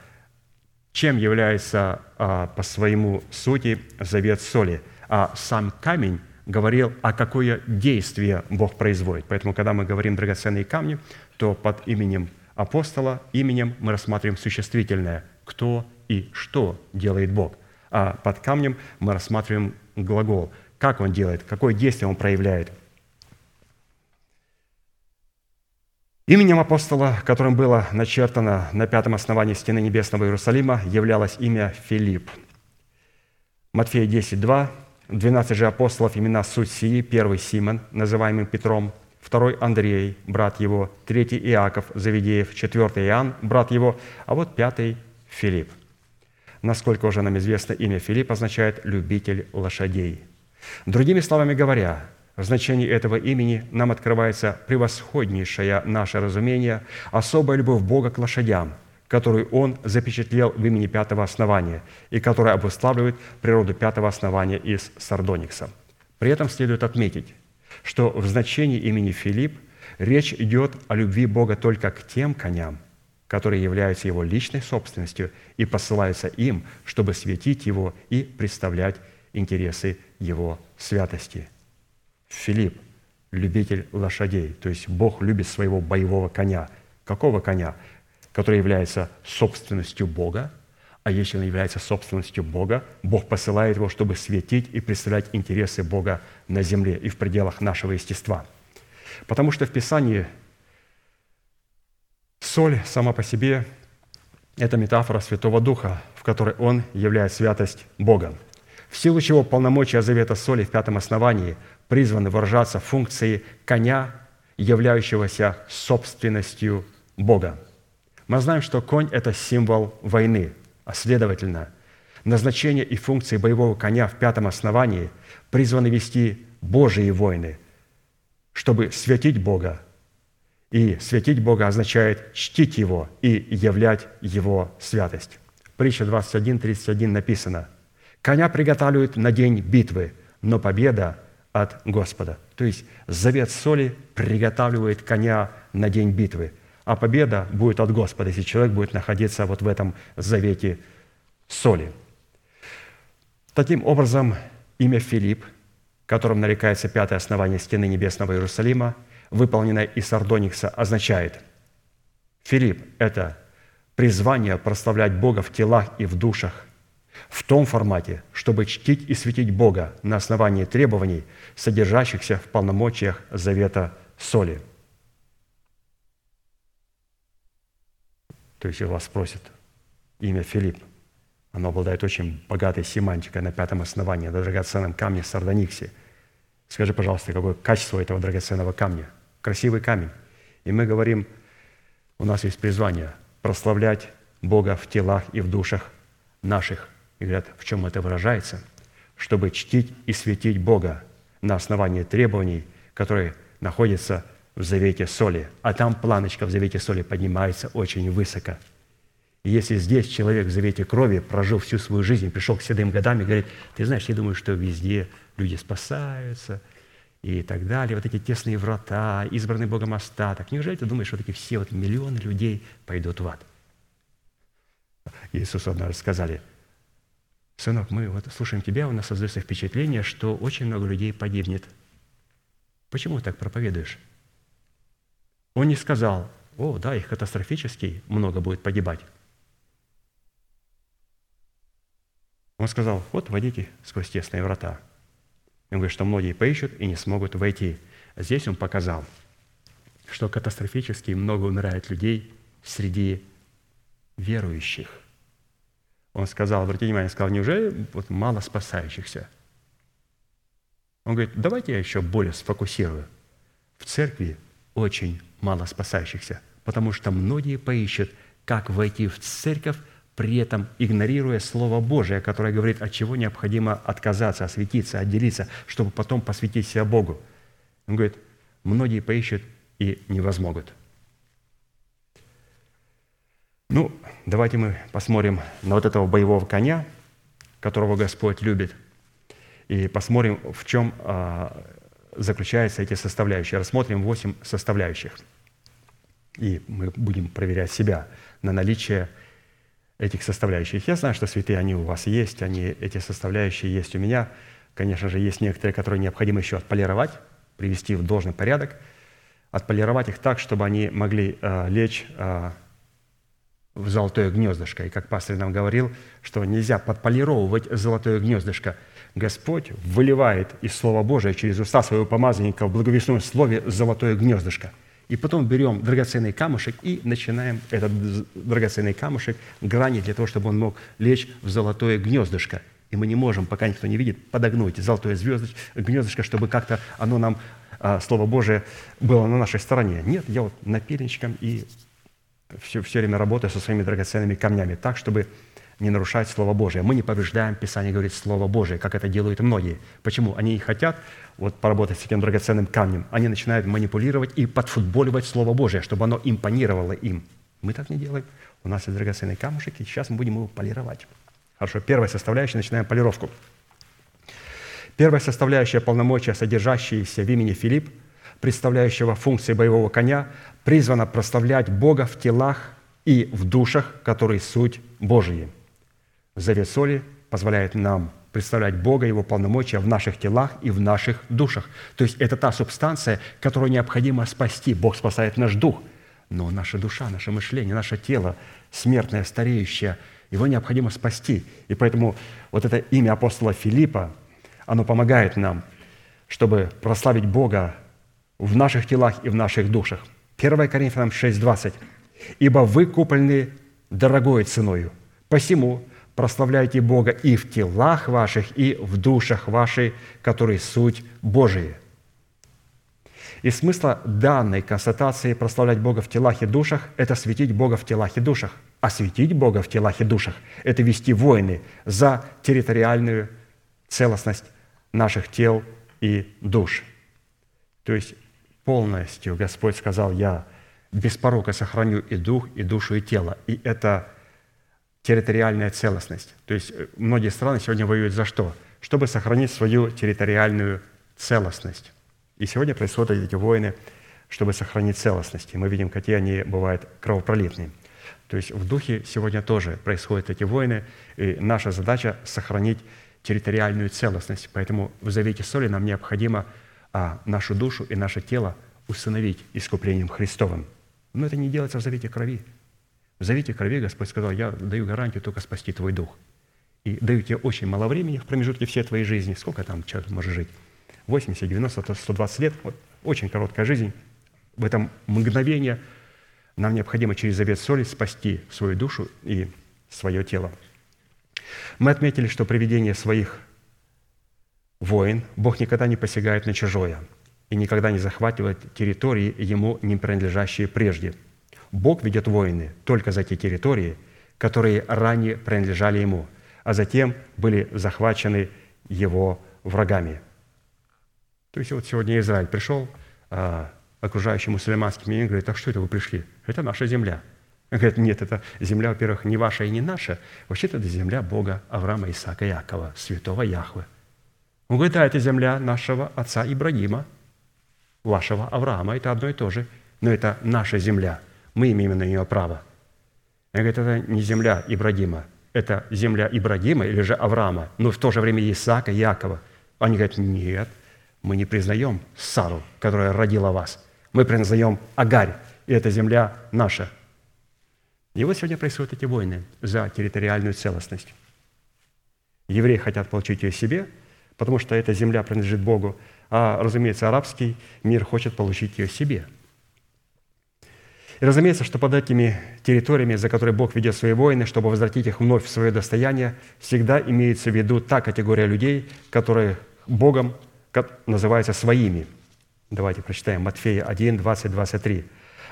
чем является а, по своему сути завет соли. А сам камень говорил, а какое действие Бог производит. Поэтому, когда мы говорим драгоценные камни, то под именем апостола, именем мы рассматриваем существительное. Кто и что делает Бог. А под камнем мы рассматриваем глагол. Как он делает, какое действие он проявляет. Именем апостола, которым было начертано на пятом основании стены небесного Иерусалима, являлось имя Филипп. Матфея 10, 2. 12 же апостолов имена суть сии. Первый Симон, называемый Петром, второй Андрей, брат его, третий Иаков Завидеев, четвертый Иоанн, брат его, а вот пятый Филипп. Насколько уже нам известно, имя Филипп означает «любитель лошадей». Другими словами говоря, в значении этого имени нам открывается превосходнейшее наше разумение, особая любовь Бога к лошадям, которую Он запечатлел в имени пятого основания и которая обуславливает природу пятого основания из Сардоникса. При этом следует отметить, что в значении имени Филипп речь идет о любви Бога только к тем коням, которые являются его личной собственностью и посылаются им, чтобы светить его и представлять интересы его святости – Филипп, любитель лошадей, то есть Бог любит своего боевого коня. Какого коня? Который является собственностью Бога, а если он является собственностью Бога, Бог посылает его, чтобы светить и представлять интересы Бога на земле и в пределах нашего естества. Потому что в Писании соль сама по себе – это метафора Святого Духа, в которой Он являет святость Бога. В силу чего полномочия завета соли в пятом основании призваны выражаться функции коня, являющегося собственностью Бога. Мы знаем, что конь – это символ войны, а следовательно, назначение и функции боевого коня в пятом основании призваны вести Божьи войны, чтобы святить Бога. И святить Бога означает чтить Его и являть Его святость. Притча 21.31 написано, «Коня приготавливают на день битвы, но победа от Господа. То есть завет соли приготавливает коня на день битвы, а победа будет от Господа, если человек будет находиться вот в этом завете соли. Таким образом, имя Филипп, которым нарекается пятое основание стены небесного Иерусалима, выполненное из сардоникса, означает Филипп – это призвание прославлять Бога в телах и в душах в том формате, чтобы чтить и светить Бога на основании требований, содержащихся в полномочиях завета соли. То есть, вас спросят имя Филипп, оно обладает очень богатой семантикой на пятом основании, на драгоценном камне сардониксе. Скажи, пожалуйста, какое качество этого драгоценного камня? Красивый камень. И мы говорим, у нас есть призвание прославлять Бога в телах и в душах наших и говорят, в чем это выражается? Чтобы чтить и светить Бога на основании требований, которые находятся в завете соли. А там планочка в завете соли поднимается очень высоко. И если здесь человек в завете крови прожил всю свою жизнь, пришел к седым годам и говорит, ты знаешь, я думаю, что везде люди спасаются и так далее, вот эти тесные врата, избранный Богом остаток. Неужели ты думаешь, что такие все вот миллионы людей пойдут в ад? Иисусу однажды сказали – Сынок, мы вот слушаем тебя, у нас создается впечатление, что очень много людей погибнет. Почему так проповедуешь? Он не сказал, о, да, их катастрофически много будет погибать. Он сказал, вот, войдите сквозь тесные врата. Он говорит, что многие поищут и не смогут войти. Здесь он показал, что катастрофически много умирает людей среди верующих – он сказал, обратите внимание, сказал, неужели вот мало спасающихся? Он говорит, давайте я еще более сфокусирую. В церкви очень мало спасающихся, потому что многие поищут, как войти в церковь, при этом игнорируя Слово Божие, которое говорит, от чего необходимо отказаться, осветиться, отделиться, чтобы потом посвятить себя Богу. Он говорит, многие поищут и не возмогут. Ну, давайте мы посмотрим на вот этого боевого коня, которого Господь любит, и посмотрим, в чем а, заключаются эти составляющие. Рассмотрим восемь составляющих. И мы будем проверять себя на наличие этих составляющих. Я знаю, что святые, они у вас есть, они, эти составляющие есть у меня. Конечно же, есть некоторые, которые необходимо еще отполировать, привести в должный порядок, отполировать их так, чтобы они могли э, лечь э, в золотое гнездышко. И как пастор нам говорил, что нельзя подполировывать золотое гнездышко. Господь выливает из Слова Божия через уста своего помазанника в благовестном слове золотое гнездышко. И потом берем драгоценный камушек и начинаем этот драгоценный камушек гранить для того, чтобы он мог лечь в золотое гнездышко. И мы не можем, пока никто не видит, подогнуть золотое звездочко, гнездышко, чтобы как-то оно нам, а, Слово Божие, было на нашей стороне. Нет, я вот напильничком и все, все время работаю со своими драгоценными камнями так, чтобы не нарушать Слово Божие. Мы не повреждаем, Писание говорит, Слово Божие, как это делают многие. Почему? Они хотят вот поработать с этим драгоценным камнем. Они начинают манипулировать и подфутболивать Слово Божие, чтобы оно импонировало им. Мы так не делаем. У нас есть драгоценный камушек, и сейчас мы будем его полировать. Хорошо, первая составляющая, начинаем полировку. Первая составляющая полномочия, содержащиеся в имени Филипп, представляющего функции боевого коня, призвана прославлять Бога в телах и в душах, которые суть Божьи – Завет соли позволяет нам представлять Бога, Его полномочия в наших телах и в наших душах. То есть это та субстанция, которую необходимо спасти. Бог спасает наш дух, но наша душа, наше мышление, наше тело, смертное, стареющее, его необходимо спасти. И поэтому вот это имя апостола Филиппа, оно помогает нам, чтобы прославить Бога в наших телах и в наших душах. 1 Коринфянам 6:20. «Ибо вы куплены дорогой ценою, посему прославляйте Бога и в телах ваших, и в душах вашей, которые суть Божии». И смысла данной констатации прославлять Бога в телах и душах – это светить Бога в телах и душах. А светить Бога в телах и душах – это вести войны за территориальную целостность наших тел и душ. То есть полностью Господь сказал, «Я без порока сохраню и дух, и душу, и тело». И это территориальная целостность. То есть э, многие страны сегодня воюют за что? Чтобы сохранить свою территориальную целостность. И сегодня происходят эти войны, чтобы сохранить целостность. И мы видим, какие они бывают кровопролитные. То есть в духе сегодня тоже происходят эти войны, и наша задача – сохранить территориальную целостность. Поэтому в Завете Соли нам необходимо а, нашу душу и наше тело установить искуплением Христовым. Но это не делается в Завете Крови. В завете крови Господь сказал, я даю гарантию только спасти твой дух. И даю тебе очень мало времени в промежутке всей твоей жизни. Сколько там человек может жить? 80, 90, 120 лет. Вот, очень короткая жизнь. В этом мгновение нам необходимо через завет соли спасти свою душу и свое тело. Мы отметили, что приведение своих воин Бог никогда не посягает на чужое и никогда не захватывает территории, ему не принадлежащие прежде – Бог ведет войны только за те территории, которые ранее принадлежали Ему, а затем были захвачены Его врагами. То есть вот сегодня Израиль пришел, а окружающий мусульманский мир говорит, так что это вы пришли? Это наша земля. Он говорит, нет, это земля, во-первых, не ваша и не наша. Вообще-то это земля Бога Авраама, Исаака, Якова, святого Яхвы. Он говорит, да, это земля нашего отца Ибрагима, вашего Авраама, это одно и то же. Но это наша земля – мы имеем на нее право. Я говорю, это не земля Ибрагима, это земля Ибрагима или же Авраама, но в то же время Исаака, Якова. Они говорят, нет, мы не признаем Сару, которая родила вас. Мы признаем Агарь, и эта земля наша. И вот сегодня происходят эти войны за территориальную целостность. Евреи хотят получить ее себе, потому что эта земля принадлежит Богу, а, разумеется, арабский мир хочет получить ее себе – и разумеется, что под этими территориями, за которые Бог ведет свои войны, чтобы возвратить их вновь в свое достояние, всегда имеется в виду та категория людей, которые Богом называются своими. Давайте прочитаем Матфея 1, 20, 23.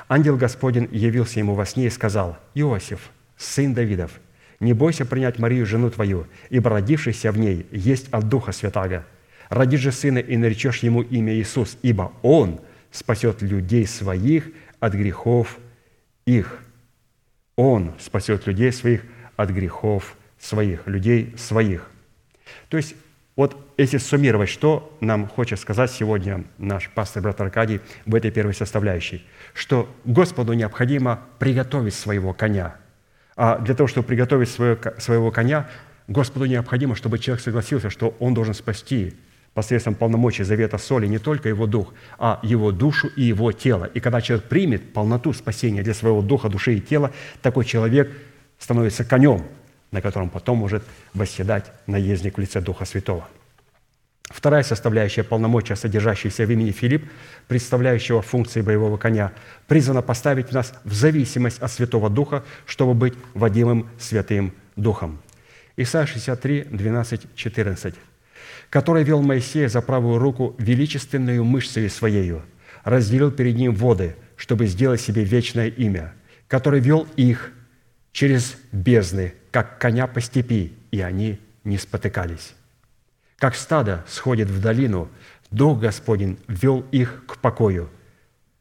«Ангел Господень явился ему во сне и сказал, «Иосиф, сын Давидов, не бойся принять Марию, жену твою, ибо родившийся в ней есть от Духа Святаго. Роди же сына и наречешь ему имя Иисус, ибо Он спасет людей своих от грехов их. Он спасет людей своих от грехов своих, людей своих. То есть вот если суммировать, что нам хочет сказать сегодня наш пастор брат Аркадий в этой первой составляющей, что Господу необходимо приготовить своего коня. А для того, чтобы приготовить своего, своего коня, Господу необходимо, чтобы человек согласился, что он должен спасти посредством полномочий завета соли не только его дух, а его душу и его тело. И когда человек примет полноту спасения для своего духа, души и тела, такой человек становится конем, на котором потом может восседать наездник в лице Духа Святого. Вторая составляющая полномочия, содержащаяся в имени Филипп, представляющего функции боевого коня, призвана поставить нас в зависимость от Святого Духа, чтобы быть водимым Святым Духом. Исайя 63, 12, 14. «Который вел Моисея за правую руку величественную мышцей своею, разделил перед ним воды, чтобы сделать себе вечное имя, который вел их через бездны, как коня по степи, и они не спотыкались. Как стадо сходит в долину, Дух Господень вел их к покою.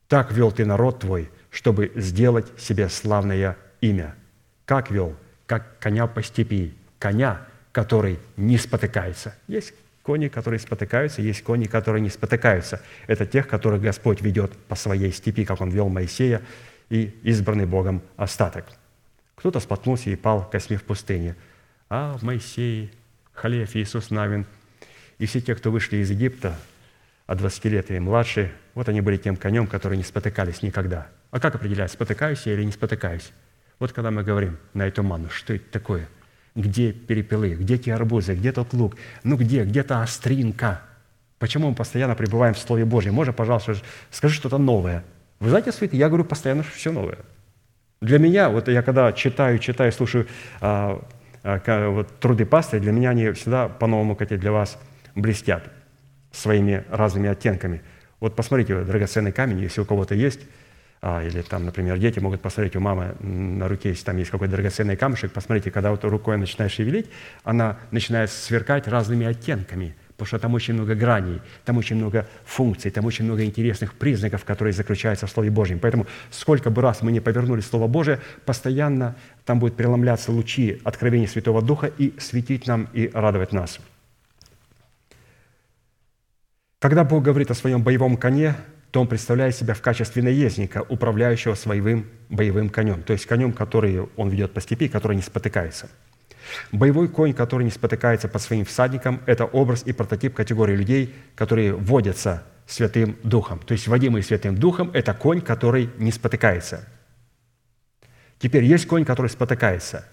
Так вел ты народ твой, чтобы сделать себе славное имя. Как вел? Как коня по степи, коня, который не спотыкается. Есть кони, которые спотыкаются, есть кони, которые не спотыкаются. Это тех, которых Господь ведет по своей степи, как Он вел Моисея и избранный Богом остаток. Кто-то споткнулся и пал косми в пустыне. А Моисей, Халев, Иисус Навин – и все те, кто вышли из Египта, от 20 лет и младше, вот они были тем конем, которые не спотыкались никогда. А как определять, спотыкаюсь я или не спотыкаюсь? Вот когда мы говорим на эту ману, что это такое? Где перепелы? Где те арбузы? Где тот лук? Ну где? Где-то остринка? Почему мы постоянно пребываем в Слове Божьем? Можно, пожалуйста, скажи что-то новое. Вы знаете, святые, я говорю постоянно, что все новое. Для меня, вот я когда читаю, читаю, слушаю а, а, вот, труды пастыря, для меня они всегда по-новому, как и для вас – блестят своими разными оттенками. Вот посмотрите, драгоценный камень, если у кого-то есть, или там, например, дети могут посмотреть у мамы на руке, если там есть какой-то драгоценный камешек, посмотрите, когда вот рукой начинаешь шевелить, она начинает сверкать разными оттенками, потому что там очень много граней, там очень много функций, там очень много интересных признаков, которые заключаются в Слове Божьем. Поэтому сколько бы раз мы не повернули Слово Божие, постоянно там будут преломляться лучи откровения Святого Духа и светить нам и радовать нас – когда Бог говорит о своем боевом коне, то Он представляет себя в качестве наездника, управляющего своим боевым конем, то есть конем, который Он ведет по степи, который не спотыкается. Боевой конь, который не спотыкается под своим всадником, это образ и прототип категории людей, которые водятся Святым Духом. То есть водимый Святым Духом – это конь, который не спотыкается. Теперь есть конь, который спотыкается.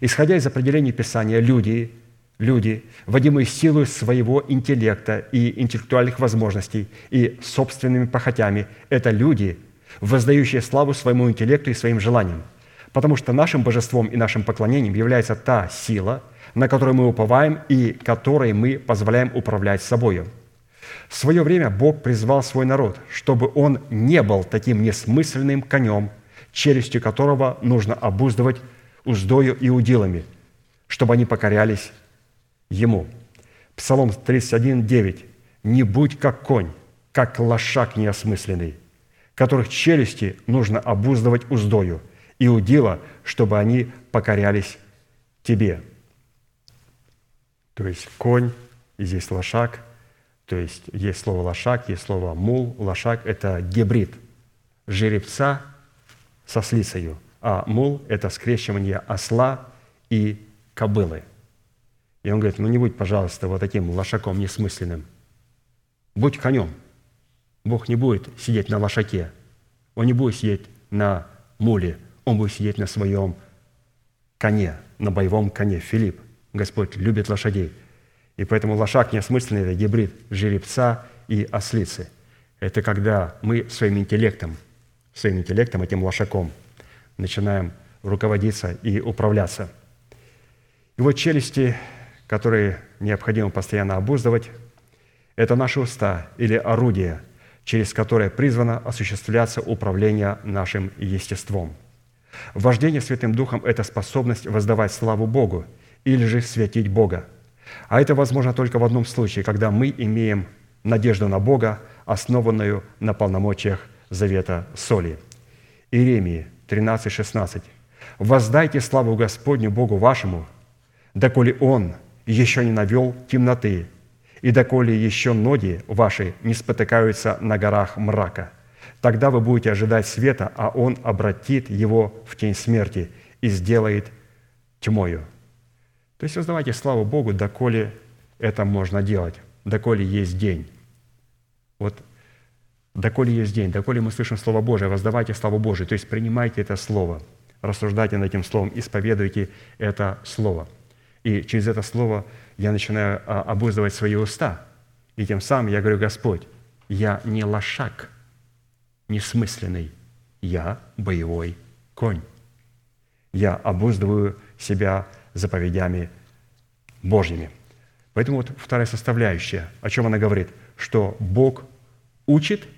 Исходя из определений Писания, люди, люди, водимые силой своего интеллекта и интеллектуальных возможностей и собственными похотями, это люди, воздающие славу своему интеллекту и своим желаниям. Потому что нашим божеством и нашим поклонением является та сила, на которую мы уповаем и которой мы позволяем управлять собою. В свое время Бог призвал свой народ, чтобы он не был таким несмысленным конем, челюстью которого нужно обуздывать уздою и удилами, чтобы они покорялись ему. Псалом 31, 9. «Не будь как конь, как лошак неосмысленный, которых челюсти нужно обуздывать уздою, и удила, чтобы они покорялись тебе». То есть конь, и здесь лошак, то есть есть слово лошак, есть слово мул. Лошак – это гибрид жеребца со слицею, а мул – это скрещивание осла и кобылы – и он говорит, ну не будь, пожалуйста, вот таким лошаком несмысленным. Будь конем. Бог не будет сидеть на лошаке. Он не будет сидеть на муле. Он будет сидеть на своем коне, на боевом коне. Филипп, Господь любит лошадей. И поэтому лошак неосмысленный – это гибрид жеребца и ослицы. Это когда мы своим интеллектом, своим интеллектом, этим лошаком, начинаем руководиться и управляться. И вот челюсти которые необходимо постоянно обуздывать, это наши уста или орудие, через которое призвано осуществляться управление нашим естеством. Вождение Святым Духом – это способность воздавать славу Богу или же светить Бога. А это возможно только в одном случае, когда мы имеем надежду на Бога, основанную на полномочиях завета соли. Иеремии 13:16. «Воздайте славу Господню Богу вашему, доколе Он еще не навел темноты, и доколе еще ноги ваши не спотыкаются на горах мрака. Тогда вы будете ожидать света, а Он обратит его в тень смерти и сделает тьмою». То есть воздавайте славу Богу, доколе это можно делать, доколе есть день. Вот доколе есть день, доколе мы слышим Слово Божие, воздавайте славу Божию, то есть принимайте это Слово, рассуждайте над этим Словом, исповедуйте это Слово – и через это слово я начинаю а, обуздывать свои уста. И тем самым я говорю, Господь, я не лошак, несмысленный, я боевой конь. Я обуздываю себя заповедями Божьими. Поэтому вот вторая составляющая, о чем она говорит, что Бог учит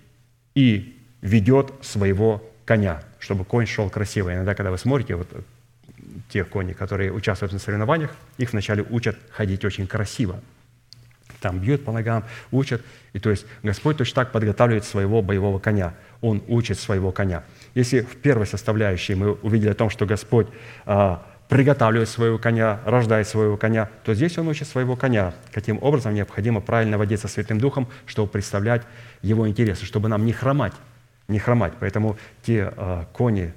и ведет своего коня, чтобы конь шел красиво. Иногда, когда вы смотрите, вот те кони, которые участвуют на соревнованиях, их вначале учат ходить очень красиво. Там бьют по ногам, учат. И то есть Господь точно так подготавливает своего боевого коня. Он учит своего коня. Если в первой составляющей мы увидели о том, что Господь а, приготавливает своего коня, рождает своего коня, то здесь Он учит своего коня, каким образом необходимо правильно водиться Святым Духом, чтобы представлять Его интересы, чтобы нам не хромать, не хромать. Поэтому те а, кони,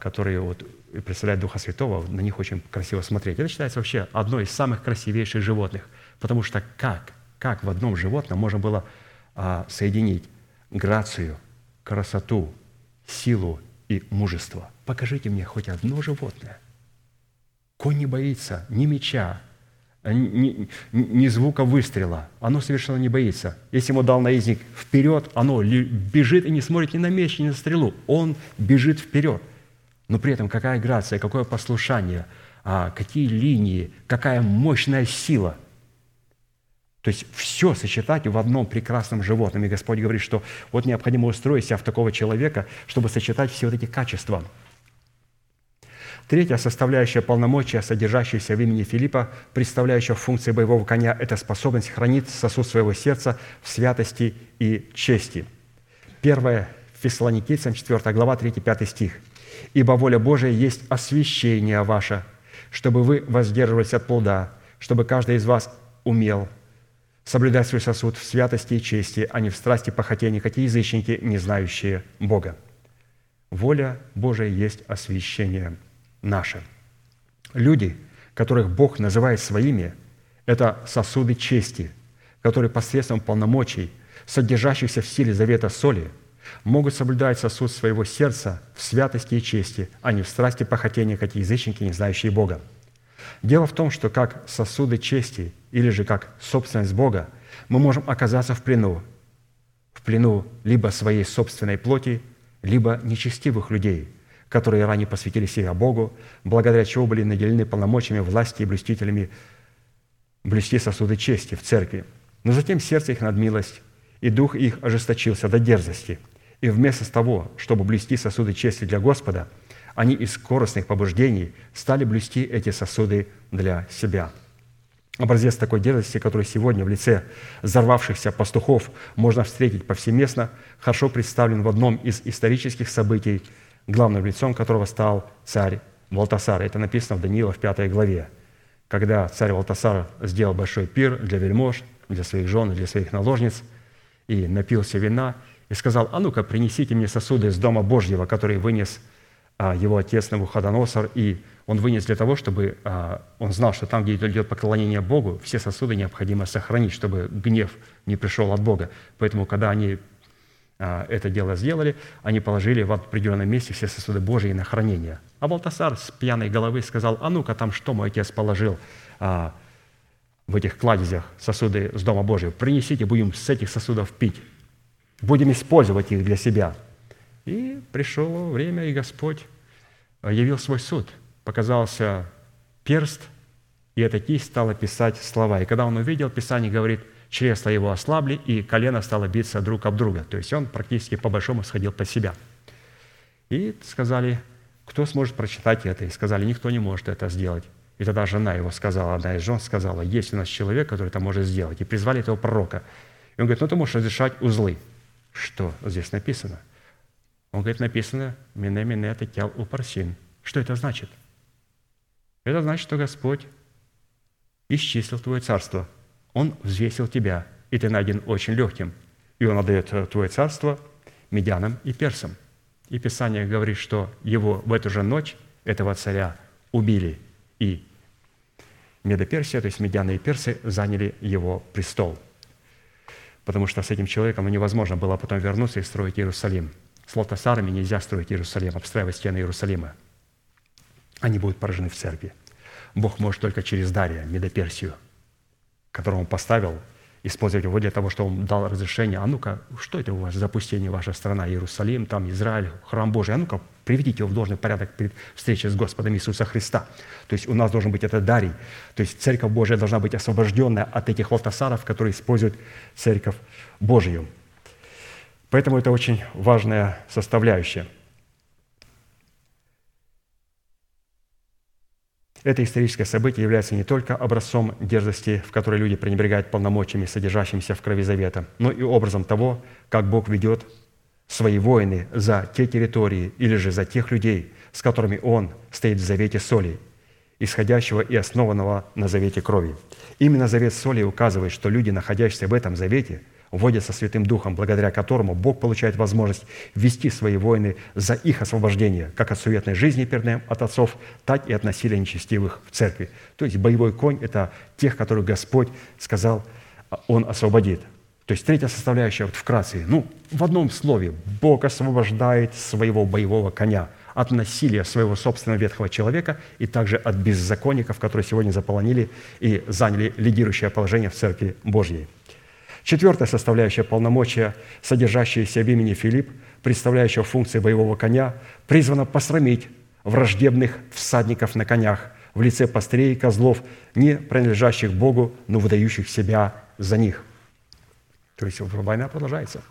которые вот представляют Духа Святого, на них очень красиво смотреть. Это считается вообще одной из самых красивейших животных, потому что как, как в одном животном можно было а, соединить грацию, красоту, силу и мужество? Покажите мне хоть одно животное. Конь не боится ни меча, ни, ни звука выстрела. Оно совершенно не боится. Если ему дал наездник вперед, оно бежит и не смотрит ни на меч, ни на стрелу. Он бежит вперед. Но при этом какая грация, какое послушание, а какие линии, какая мощная сила. То есть все сочетать в одном прекрасном животном. И Господь говорит, что вот необходимо устроить себя в такого человека, чтобы сочетать все вот эти качества – Третья составляющая полномочия, содержащаяся в имени Филиппа, представляющая функции боевого коня, это способность хранить сосуд своего сердца в святости и чести. Первое Фессалоникийцам, 4 глава, 3-5 стих. «Ибо воля Божия есть освящение ваше, чтобы вы воздерживались от плода, чтобы каждый из вас умел соблюдать свой сосуд в святости и чести, а не в страсти похотения, какие язычники, не знающие Бога». Воля Божия есть освящение – наше. Люди, которых Бог называет своими, это сосуды чести, которые посредством полномочий, содержащихся в силе завета соли, могут соблюдать сосуд своего сердца в святости и чести, а не в страсти похотения, как язычники, не знающие Бога. Дело в том, что как сосуды чести или же как собственность Бога мы можем оказаться в плену, в плену либо своей собственной плоти, либо нечестивых людей – которые ранее посвятили себя Богу, благодаря чему были наделены полномочиями власти и блюстителями блюсти сосуды чести в церкви. Но затем сердце их надмилось, и дух их ожесточился до дерзости. И вместо того, чтобы блюсти сосуды чести для Господа, они из скоростных побуждений стали блюсти эти сосуды для себя. Образец такой дерзости, который сегодня в лице взорвавшихся пастухов можно встретить повсеместно, хорошо представлен в одном из исторических событий – главным лицом которого стал царь Валтасар. Это написано в Даниила в пятой главе. Когда царь Валтасар сделал большой пир для вельмож, для своих жен, для своих наложниц, и напился вина, и сказал, а ну-ка, принесите мне сосуды из Дома Божьего, который вынес а, его отец Навуходоносор, и он вынес для того, чтобы а, он знал, что там, где идет поклонение Богу, все сосуды необходимо сохранить, чтобы гнев не пришел от Бога. Поэтому, когда они а, это дело сделали, они положили в определенном месте все сосуды Божьи на хранение. А Балтасар с пьяной головы сказал, а ну-ка там что мой отец положил в этих кладезях сосуды с Дома Божьего? Принесите, будем с этих сосудов пить. Будем использовать их для себя. И пришло время, и Господь явил свой суд. Показался перст, и эта кисть стала писать слова. И когда он увидел, Писание говорит – чресла его ослабли, и колено стало биться друг об друга. То есть он практически по-большому сходил под себя. И сказали, кто сможет прочитать это? И сказали, никто не может это сделать. И тогда жена его сказала, одна из жен сказала, есть у нас человек, который это может сделать. И призвали этого пророка. И он говорит, ну ты можешь разрешать узлы. Что здесь написано? Он говорит, написано, «Мине мине текел упарсин». Что это значит? Это значит, что Господь исчислил твое царство – он взвесил тебя, и ты найден очень легким. И он отдает э, твое царство медянам и персам. И Писание говорит, что его в эту же ночь, этого царя, убили. И Медоперсия, то есть медяны и персы, заняли его престол. Потому что с этим человеком невозможно было потом вернуться и строить Иерусалим. С лотосарами нельзя строить Иерусалим, обстраивать стены Иерусалима. Они будут поражены в церкви. Бог может только через Дария, Медоперсию – которого он поставил использовать его для того, чтобы он дал разрешение. А ну-ка, что это у вас за запустение ваша страна, Иерусалим, там Израиль, храм Божий? А ну-ка, приведите его в должный порядок перед встречей с Господом Иисуса Христа. То есть у нас должен быть этот дарий. То есть Церковь Божия должна быть освобожденная от этих валтасаров, которые используют Церковь Божию. Поэтому это очень важная составляющая – Это историческое событие является не только образцом дерзости, в которой люди пренебрегают полномочиями, содержащимися в крови завета, но и образом того, как Бог ведет свои воины за те территории или же за тех людей, с которыми Он стоит в завете соли, исходящего и основанного на завете крови. Именно завет соли указывает, что люди, находящиеся в этом завете – вводятся Святым Духом, благодаря которому Бог получает возможность вести свои войны за их освобождение, как от суетной жизни перед от отцов, так и от насилия нечестивых в церкви. То есть боевой конь – это тех, которых Господь сказал, а, Он освободит. То есть третья составляющая, вот вкратце, ну, в одном слове, Бог освобождает своего боевого коня от насилия своего собственного ветхого человека и также от беззаконников, которые сегодня заполонили и заняли лидирующее положение в Церкви Божьей – Четвертая составляющая полномочия, содержащаяся в имени Филипп, представляющего функции боевого коня, призвана посрамить враждебных всадников на конях в лице пастырей и козлов, не принадлежащих Богу, но выдающих себя за них. То есть война продолжается.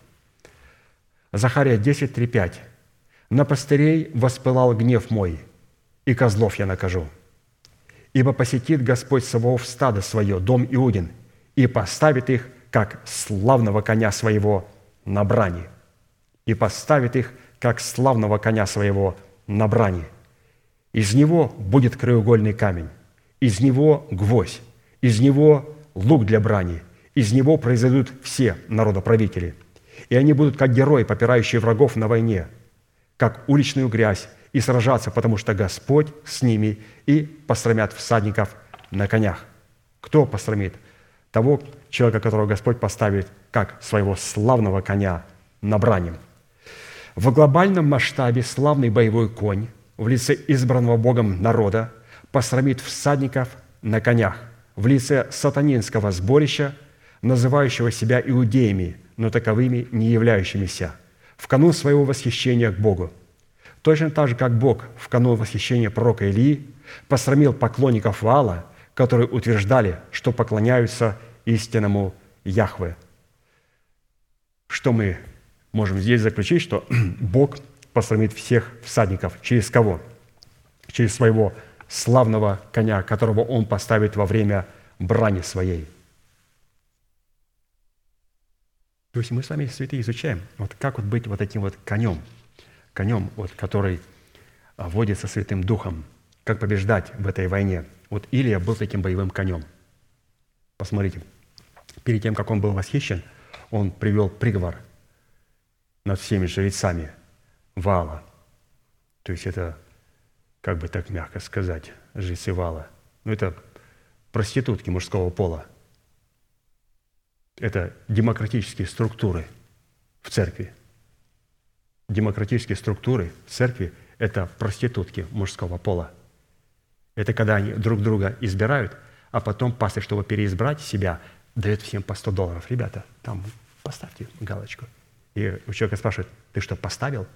Захария 10, 3, 5. «На пастырей воспылал гнев мой, и козлов я накажу. Ибо посетит Господь Саваоф стадо свое, дом Иудин, и поставит их как славного коня своего на брани, и поставит их, как славного коня своего на брани. Из него будет краеугольный камень, из него гвоздь, из него лук для брани, из него произойдут все народоправители. И они будут как герои, попирающие врагов на войне, как уличную грязь, и сражаться, потому что Господь с ними, и посрамят всадников на конях. Кто посрамит? Того, человека, которого Господь поставит как своего славного коня на брани. В глобальном масштабе славный боевой конь в лице избранного Богом народа посрамит всадников на конях в лице сатанинского сборища, называющего себя иудеями, но таковыми не являющимися, в канун своего восхищения к Богу. Точно так же, как Бог в канун восхищения пророка Илии посрамил поклонников Ваала, которые утверждали, что поклоняются истинному Яхве. Что мы можем здесь заключить, что <clears throat> Бог посрамит всех всадников. Через кого? Через своего славного коня, которого Он поставит во время брани своей. То есть мы с вами, святые, изучаем, вот как вот быть вот этим вот конем, конем, вот, который а, водится Святым Духом, как побеждать в этой войне. Вот Илия был таким боевым конем. Посмотрите, перед тем, как он был восхищен, он привел приговор над всеми жрецами Вала. То есть это, как бы так мягко сказать, жрецы Вала. Ну, это проститутки мужского пола. Это демократические структуры в церкви. Демократические структуры в церкви – это проститутки мужского пола. Это когда они друг друга избирают, а потом пастор, чтобы переизбрать себя, дает всем по 100 долларов. Ребята, там поставьте галочку. И у человека спрашивают, ты что, поставил?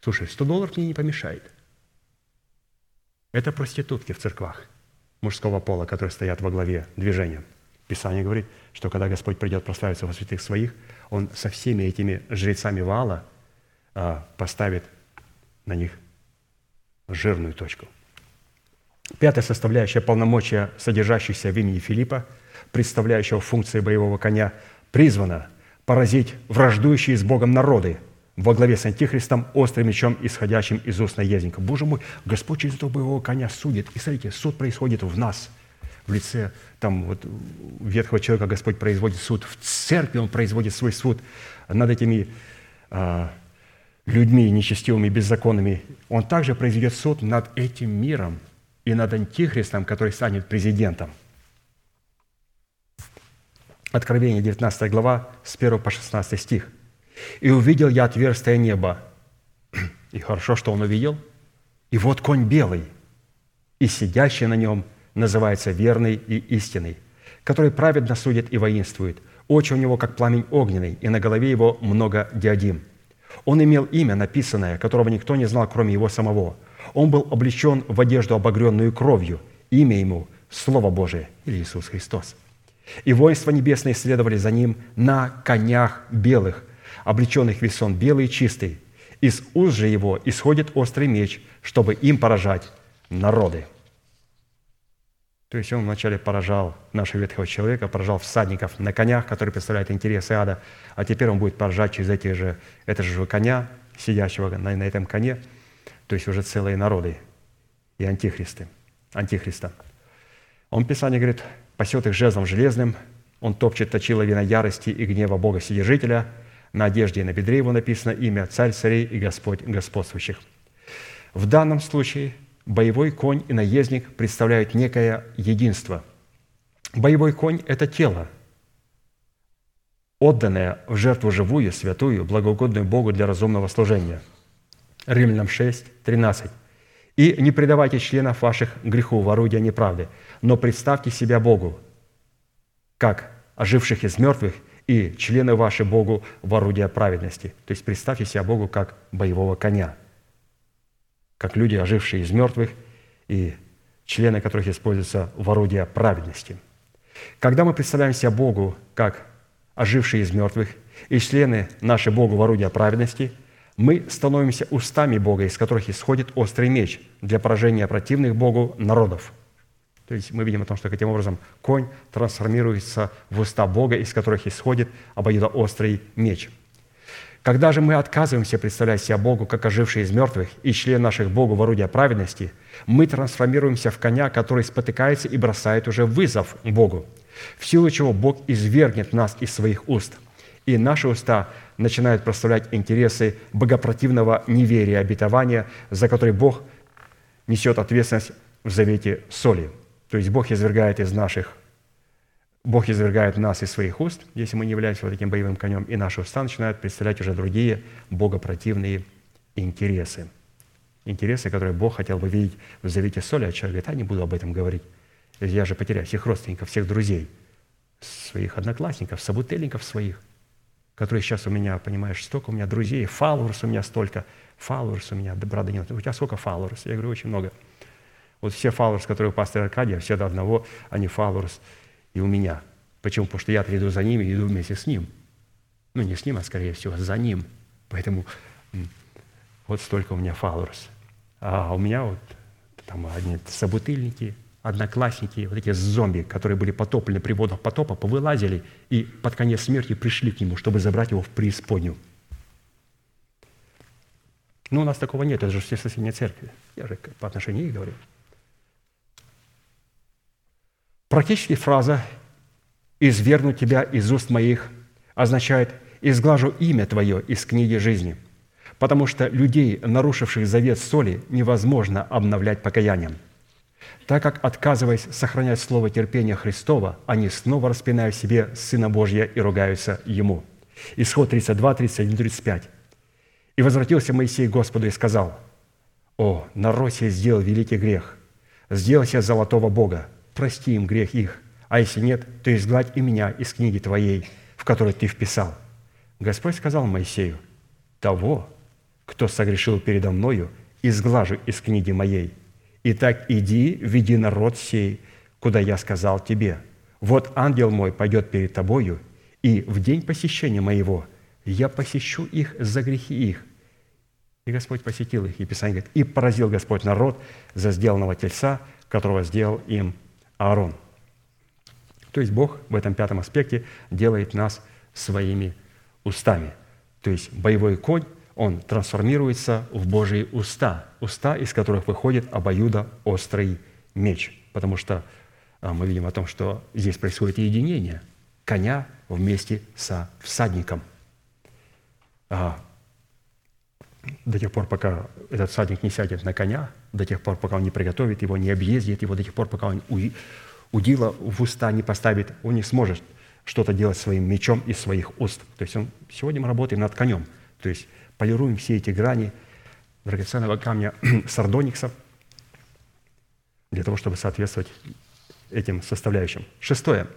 Слушай, 100 долларов мне не помешает. Это проститутки в церквах мужского пола, которые стоят во главе движения. Писание говорит, что когда Господь придет прославиться во святых своих, Он со всеми этими жрецами Вала а, поставит на них жирную точку. Пятая составляющая полномочия, содержащихся в имени Филиппа – представляющего функции боевого коня, призвана поразить враждующие с Богом народы во главе с Антихристом острым мечом, исходящим из уст наездника. Боже мой, Господь через этого боевого коня судит. И смотрите, суд происходит в нас, в лице там, вот, ветхого человека Господь производит суд, в церкви Он производит свой суд над этими а, людьми нечестивыми, беззаконными. Он также произведет суд над этим миром и над Антихристом, который станет президентом – Откровение, 19 глава, с 1 по 16 стих. «И увидел я отверстие неба». И хорошо, что он увидел. «И вот конь белый, и сидящий на нем называется верный и истинный, который праведно судит и воинствует. Очи у него, как пламень огненный, и на голове его много диадим. Он имел имя, написанное, которого никто не знал, кроме его самого. Он был облечен в одежду, обогренную кровью. Имя ему – Слово Божие или Иисус Христос. И воинства небесные следовали за ним на конях белых, облеченных весон белый и чистый. Из уст же его исходит острый меч, чтобы им поражать народы. То есть он вначале поражал нашего ветхого человека, поражал всадников на конях, которые представляют интересы ада, а теперь он будет поражать через эти же, это же коня, сидящего на, на этом коне, то есть уже целые народы и антихристы, антихриста. Он в Писании говорит, пасет их жезлом железным, он топчет точила вина ярости и гнева Бога Вседержителя, на одежде и на бедре его написано имя Царь царей и Господь господствующих. В данном случае боевой конь и наездник представляют некое единство. Боевой конь – это тело, отданное в жертву живую, святую, благоугодную Богу для разумного служения. Римлянам 6, 13. «И не предавайте членов ваших греху в орудие неправды, но представьте себя Богу, как оживших из мертвых, и члены ваши Богу в орудие праведности». То есть представьте себя Богу как боевого коня – как люди, ожившие из мертвых, и члены которых используются в орудие праведности. Когда мы представляем себя Богу как ожившие из мертвых и члены нашей Богу в орудие праведности, мы становимся устами Бога, из которых исходит острый меч для поражения противных Богу народов. То есть мы видим о том, что таким образом конь трансформируется в уста Бога, из которых исходит обоюдоострый меч – когда же мы отказываемся представлять себя Богу, как оживший из мертвых, и член наших Богу в орудие праведности, мы трансформируемся в коня, который спотыкается и бросает уже вызов Богу, в силу чего Бог извергнет нас из своих уст, и наши уста начинают проставлять интересы богопротивного неверия обетования, за который Бог несет ответственность в завете соли. То есть Бог извергает из наших Бог извергает нас из своих уст, если мы не являемся вот таким боевым конем, и наши уста начинают представлять уже другие богопротивные интересы. Интересы, которые Бог хотел бы видеть в завете соли, а человек говорит, а не буду об этом говорить. Я же потеряю всех родственников, всех друзей, своих одноклассников, собутыльников своих, которые сейчас у меня, понимаешь, столько у меня друзей, фаллорс у меня столько, фаллорс у меня, да, брата нет, у тебя сколько фаллорс? Я говорю, очень много. Вот все фаллорс, которые у пастора Аркадия, все до одного, они фаллорс – и у меня. Почему? Потому что я иду за ним и иду вместе с ним. Ну, не с ним, а скорее всего, за ним. Поэтому вот столько у меня followers. А у меня вот там одни собутыльники, одноклассники, вот эти зомби, которые были потоплены при водах потопа, повылазили и под конец смерти пришли к нему, чтобы забрать его в преисподнюю. Но ну, у нас такого нет, это же все соседние церкви. Я же по отношению к них говорю. Практически фраза «изверну тебя из уст моих» означает «изглажу имя твое из книги жизни», потому что людей, нарушивших завет соли, невозможно обновлять покаянием. Так как, отказываясь сохранять слово терпения Христова, они снова распинают себе Сына Божья и ругаются Ему. Исход 32, 31, 35. «И возвратился Моисей к Господу и сказал, «О, народ сей сделал великий грех, сделал себе золотого Бога, прости им грех их, а если нет, то изгладь и меня из книги Твоей, в которой Ты вписал». Господь сказал Моисею, «Того, кто согрешил передо мною, изглажу из книги моей. Итак, иди, веди народ сей, куда я сказал тебе. Вот ангел мой пойдет перед тобою, и в день посещения моего я посещу их за грехи их». И Господь посетил их, и Писание говорит, «И поразил Господь народ за сделанного тельца, которого сделал им Аарон. То есть Бог в этом пятом аспекте делает нас своими устами. То есть боевой конь, он трансформируется в Божьи уста, уста, из которых выходит обоюдо острый меч. Потому что а, мы видим о том, что здесь происходит единение коня вместе со всадником. А, до тех пор, пока этот всадник не сядет на коня, до тех пор, пока он не приготовит его, не объездит его, до тех пор, пока он удила в уста не поставит, он не сможет что-то делать своим мечом из своих уст. То есть он, сегодня мы работаем над конем, то есть полируем все эти грани драгоценного камня <clears throat> сардоникса для того, чтобы соответствовать этим составляющим. Шестое.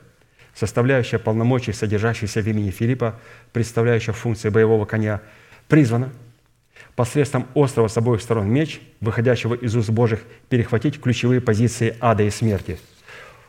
составляющая полномочий, содержащаяся в имени Филиппа, представляющая функции боевого коня, призвана посредством острого с обоих сторон меч, выходящего из уст Божьих, перехватить ключевые позиции ада и смерти.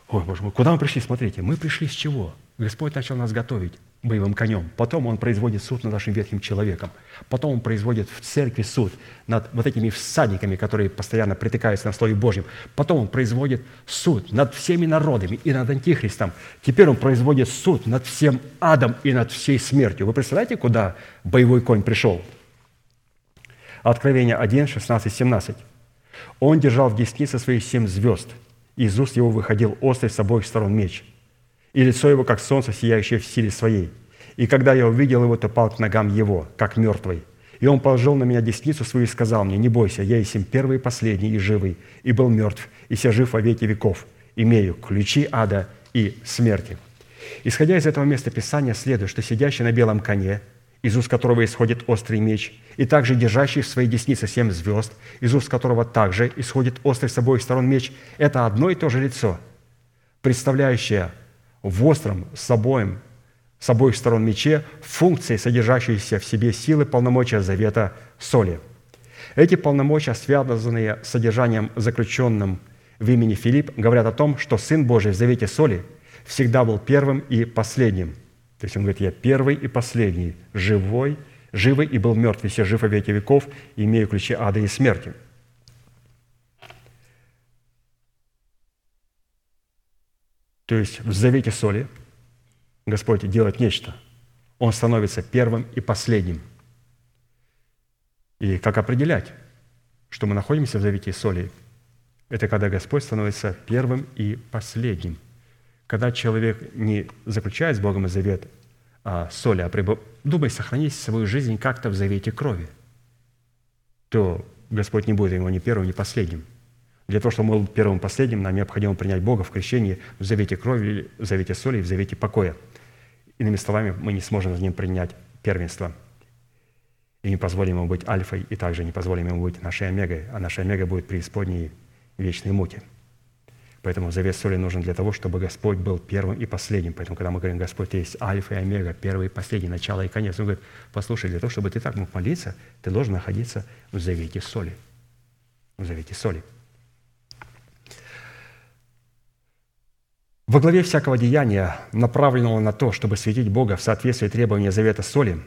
Ой, Боже мой, куда мы пришли? Смотрите, мы пришли с чего? Господь начал нас готовить боевым конем. Потом Он производит суд над нашим ветхим человеком. Потом Он производит в церкви суд над вот этими всадниками, которые постоянно притыкаются на Слове Божьем. Потом Он производит суд над всеми народами и над Антихристом. Теперь Он производит суд над всем адом и над всей смертью. Вы представляете, куда боевой конь пришел? Откровение 1, 16, 17. «Он держал в деснице своих семь звезд, и из уст его выходил острый с обоих сторон меч – и лицо его, как солнце, сияющее в силе своей. И когда я увидел его, то пал к ногам его, как мертвый. И он положил на меня десницу свою и сказал мне, «Не бойся, я есть первый и последний и живый, и был мертв, и ся жив во веки веков, имею ключи ада и смерти». Исходя из этого места Писания, следует, что сидящий на белом коне, из уст которого исходит острый меч, и также держащий в своей деснице семь звезд, из уст которого также исходит острый с обоих сторон меч, это одно и то же лицо, представляющее в остром с обоим, с обоих сторон мече функции, содержащиеся в себе силы полномочия завета соли. Эти полномочия, связанные с содержанием заключенным в имени Филипп, говорят о том, что Сын Божий в завете соли всегда был первым и последним. То есть он говорит, я первый и последний, живой, живый и был мертв, и все жив во веки веков, имею ключи ада и смерти – То есть в завете соли Господь делает нечто. Он становится первым и последним. И как определять, что мы находимся в завете соли? Это когда Господь становится первым и последним. Когда человек не заключает с Богом завет а соли, а прибыв... думай сохранить свою жизнь как-то в завете крови, то Господь не будет ему ни первым, ни последним – для того, чтобы мы был первым и последним, нам необходимо принять Бога в крещении, в завете крови, в завете соли и в завете покоя. Иными словами, мы не сможем с ним принять первенство. И не позволим ему быть альфой, и также не позволим ему быть нашей омегой, а наша омега будет преисподней вечной муки. Поэтому завет соли нужен для того, чтобы Господь был первым и последним. Поэтому, когда мы говорим, Господь есть альфа и омега, первый и последний, начало и конец, Он говорит, послушай, для того, чтобы ты так мог молиться, ты должен находиться в завете соли. В завете соли – Во главе всякого деяния, направленного на то, чтобы светить Бога в соответствии требований завета соли,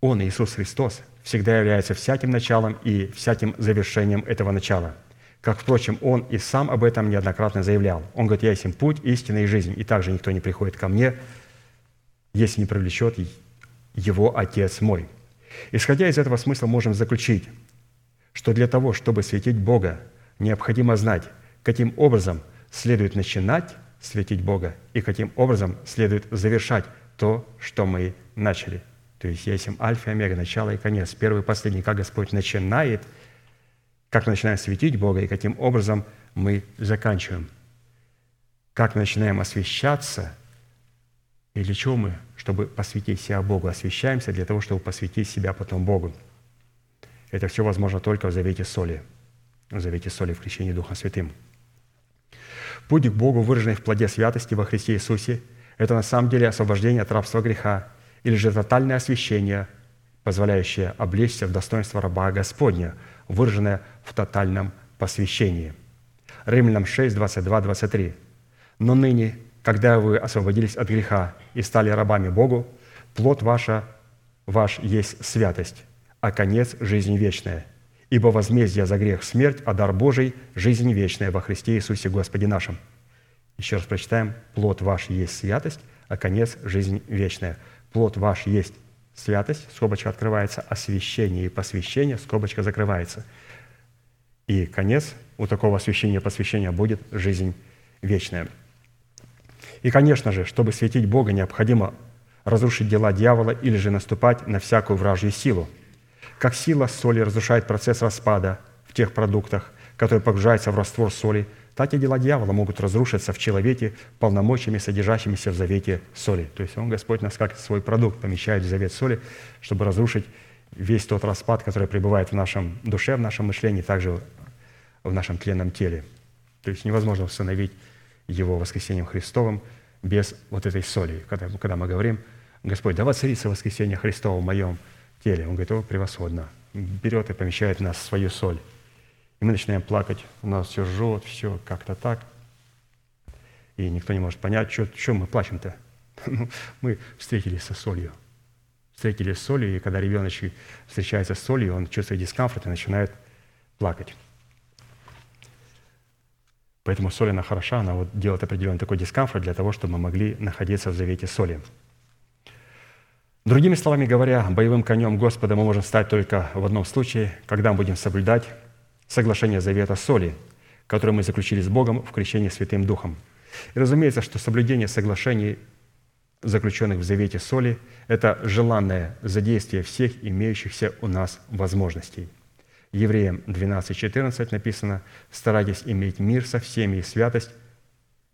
Он, Иисус Христос, всегда является всяким началом и всяким завершением этого начала. Как, впрочем, Он и сам об этом неоднократно заявлял. Он говорит, «Я есть им путь, истина и жизнь, и также никто не приходит ко мне, если не привлечет его Отец мой». Исходя из этого смысла, можем заключить, что для того, чтобы светить Бога, необходимо знать, каким образом следует начинать светить Бога и каким образом следует завершать то, что мы начали. То есть есть им альфа и омега, начало и конец, первый и последний, как Господь начинает, как мы начинаем светить Бога и каким образом мы заканчиваем. Как начинаем освещаться, и для чего мы? Чтобы посвятить себя Богу. Освещаемся для того, чтобы посвятить себя потом Богу. Это все возможно только в завете соли. В завете соли в крещении Духом Святым – Путь к Богу, выраженный в плоде святости во Христе Иисусе, это на самом деле освобождение от рабства греха или же тотальное освящение, позволяющее облечься в достоинство раба Господня, выраженное в тотальном посвящении. Римлянам 6, 22, 23. «Но ныне, когда вы освободились от греха и стали рабами Богу, плод ваша, ваш есть святость, а конец – жизнь вечная. Ибо возмездие за грех – смерть, а дар Божий – жизнь вечная во Христе Иисусе Господе нашим». Еще раз прочитаем. «Плод ваш есть святость, а конец – жизнь вечная». Плод ваш есть святость, скобочка открывается, освящение и посвящение, скобочка закрывается. И конец у такого освящения и посвящения будет жизнь вечная. И, конечно же, чтобы светить Бога, необходимо разрушить дела дьявола или же наступать на всякую вражью силу – как сила соли разрушает процесс распада в тех продуктах, которые погружаются в раствор соли, так и дела дьявола могут разрушиться в человеке полномочиями, содержащимися в завете соли. То есть Он, Господь, нас как свой продукт помещает в завет соли, чтобы разрушить весь тот распад, который пребывает в нашем душе, в нашем мышлении, также в нашем тленном теле. То есть невозможно установить его воскресением Христовым без вот этой соли. Когда, когда мы говорим, Господь, да воцарится воскресение Христова в моем теле. Он говорит, о, превосходно. Берет и помещает в нас свою соль. И мы начинаем плакать, у нас все жжет, все как-то так. И никто не может понять, что, что мы плачем-то. <laughs> Ну, мы встретились со солью. Встретились с солью, и когда ребеночек встречается с солью, он чувствует дискомфорт и начинает плакать. Поэтому соль, она хороша, она вот делает определенный такой дискомфорт для того, чтобы мы могли находиться в завете соли. Другими словами говоря, боевым конем Господа мы можем стать только в одном случае, когда мы будем соблюдать соглашение завета соли, которое мы заключили с Богом в крещении Святым Духом. И разумеется, что соблюдение соглашений, заключенных в завете соли, это желанное задействие всех имеющихся у нас возможностей. Евреям 12.14 написано «Старайтесь иметь мир со всеми и святость,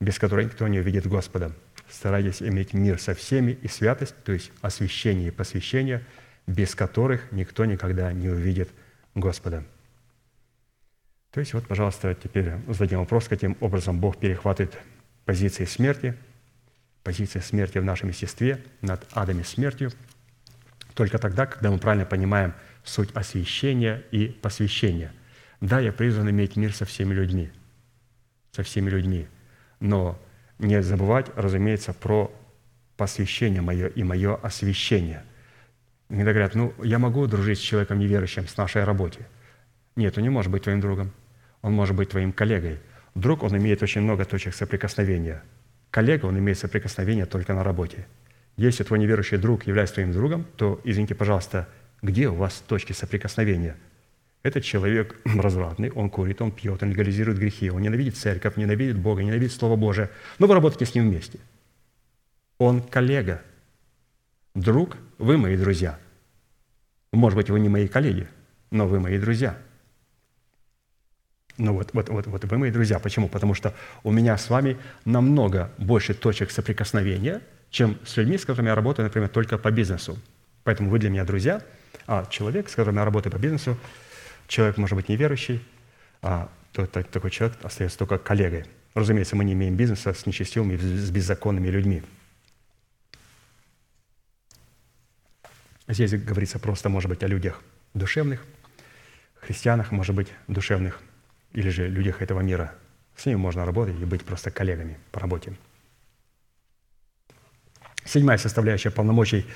без которой никто не увидит Господа». Старайтесь иметь мир со всеми и святость, то есть освящение и посвящение, без которых никто никогда не увидит Господа. То есть вот, пожалуйста, теперь зададим вопрос, каким образом Бог перехватывает позиции смерти, позиции смерти в нашем естестве над адом и смертью, только тогда, когда мы правильно понимаем суть освящения и посвящения. Да, я призван иметь мир со всеми людьми, со всеми людьми, но не забывать, разумеется, про посвящение мое и мое освящение. Иногда говорят, ну, я могу дружить с человеком неверующим с нашей работе. Нет, он не может быть твоим другом он может быть твоим коллегой. Друг, он имеет очень много точек соприкосновения. Коллега, он имеет соприкосновение только на работе. Если твой неверующий друг является твоим другом, то, извините, пожалуйста, где у вас точки соприкосновения? Этот человек <clears throat> развратный, он курит, он пьет, он легализирует грехи, он ненавидит церковь, ненавидит Бога, ненавидит Слово Божие. Но вы работаете с ним вместе. Он коллега. Друг, вы мои друзья. Может быть, вы не мои коллеги, но вы мои друзья – ну вот, вот, вот, вот вы мои друзья. Почему? Потому что у меня с вами намного больше точек соприкосновения, чем с людьми, с которыми я работаю, например, только по бизнесу. Поэтому вы для меня друзья, а человек, с которым я работаю по бизнесу, человек, может быть, неверующий, а то, то, такой человек остается только коллегой. Разумеется, мы не имеем бизнеса с нечестивыми, с беззаконными людьми. Здесь говорится просто, может быть, о людях душевных, христианах, может быть, душевных – или же людях этого мира. С ними можно работать и быть просто коллегами по работе. Седьмая составляющая полномочий,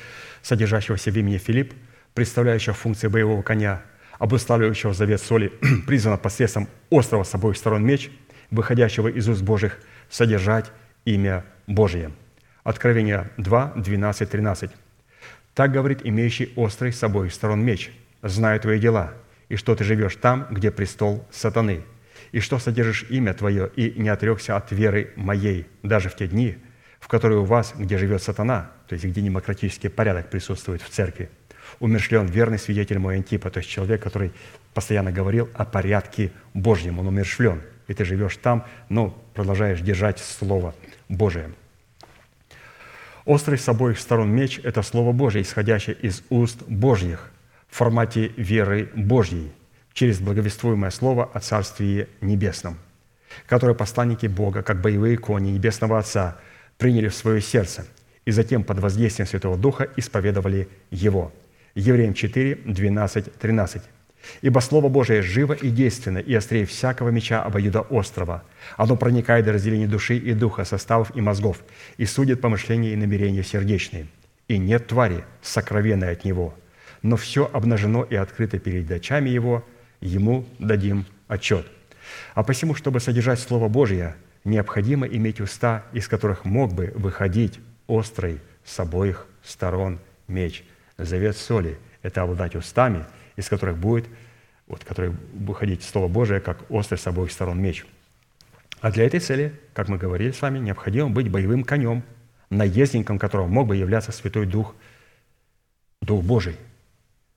содержащегося в имени Филипп, представляющая функции боевого коня, обуславливающего завет соли, <clears throat> призвана посредством острого с обоих сторон меч, выходящего из уст Божьих, содержать имя Божие. Откровение 2, 12, 13. «Так говорит имеющий острый с обоих сторон меч, знаю твои дела, и что ты живешь там, где престол сатаны, и что содержишь имя Твое, и не отрекся от веры моей, даже в те дни, в которые у вас, где живет сатана, то есть где демократический порядок присутствует в церкви, умершлен верный свидетель мой Антипа, то есть человек, который постоянно говорил о порядке Божьем, он умершлен, и ты живешь там, но продолжаешь держать Слово Божие. Острый с обоих сторон меч – это Слово Божье, исходящее из уст Божьих, в формате веры Божьей через благовествуемое слово о Царстве Небесном, которое посланники Бога, как боевые кони Небесного Отца, приняли в свое сердце и затем под воздействием Святого Духа исповедовали Его. Евреям 4, 12, 13. «Ибо Слово Божие живо и действенно, и острее всякого меча обоюдоострого. Оно проникает до разделения души и духа, составов и мозгов, и судит помышления и намерения сердечные. И нет твари, сокровенной от Него, но все обнажено и открыто перед очами Его, Ему дадим отчет. А посему, чтобы содержать Слово Божье, необходимо иметь уста, из которых мог бы выходить острый с обоих сторон меч. Завет соли – это обладать устами, из которых будет, вот, которые выходить Слово Божие, как острый с обоих сторон меч. А для этой цели, как мы говорили с вами, необходимо быть боевым конем, наездником которого мог бы являться Святой Дух, Дух Божий –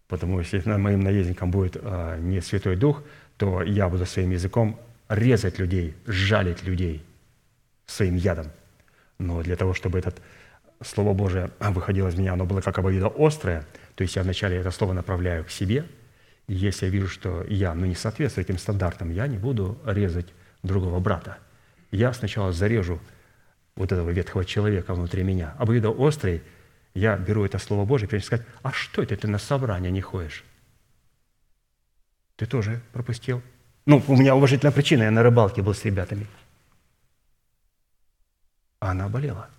Потому что если моим наездником будет а, не Святой Дух, то я буду своим языком резать людей, жалить людей своим ядом. Но для того, чтобы это Слово Божие выходило из меня, оно было как обоидо острое, то есть я вначале это слово направляю к себе, и если я вижу, что я ну, не соответствую этим стандартам, я не буду резать другого брата. Я сначала зарежу вот этого ветхого человека внутри меня. Обоюдоострый, я беру это Слово Божие и сказать, а что это ты на собрание не ходишь? Ты тоже пропустил? Ну, у меня уважительная причина, я на рыбалке был с ребятами. А она болела.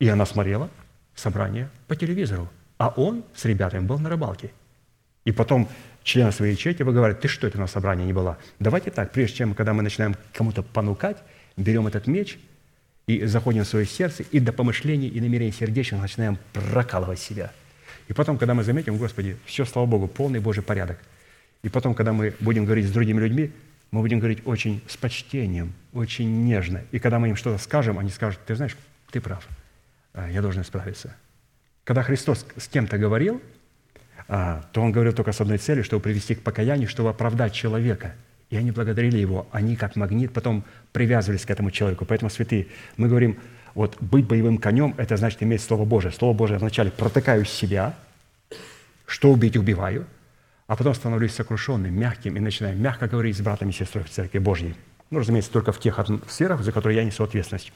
И она смотрела собрание по телевизору. А он с ребятами был на рыбалке. И потом члены своей ячейки говорят, ты что это на собрании не была? Давайте так, прежде чем, когда мы начинаем кому-то понукать, берем этот меч и заходим в свое сердце, и до помышлений и намерений сердечных начинаем прокалывать себя. И потом, когда мы заметим, Господи, все, слава Богу, полный Божий порядок. И потом, когда мы будем говорить с другими людьми, мы будем говорить очень с почтением, очень нежно. И когда мы им что-то скажем, они скажут, ты знаешь, ты прав, я должен исправиться. Когда Христос с кем-то говорил, а, то Он говорил только с одной целью, чтобы привести к покаянию, чтобы оправдать человека. И они благодарили Его, они как магнит потом привязывались к этому человеку. Поэтому, святые, мы говорим, вот быть боевым конем – это значит иметь Слово Божие. Слово Божие вначале протыкаю себя, что убить – убиваю, а потом становлюсь сокрушенным, мягким и начинаю мягко говорить с братами и сестрой в Церкви Божьей. Ну, разумеется, только в тех сферах, за которые я несу ответственность.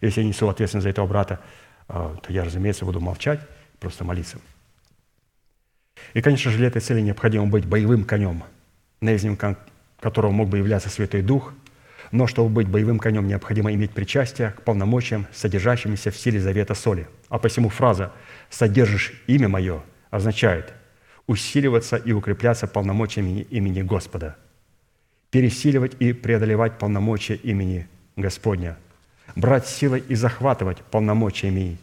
Если я несу ответственность за этого брата, а, то я, разумеется, буду молчать, просто молиться. И, конечно же, для этой цели необходимо быть боевым конем, наездником которого мог бы являться Святой Дух, но чтобы быть боевым конем, необходимо иметь причастие к полномочиям, содержащимся в силе завета соли. А посему фраза «содержишь имя мое» означает усиливаться и укрепляться полномочиями имени Господа, пересиливать и преодолевать полномочия имени Господня – брать силой и захватывать полномочиями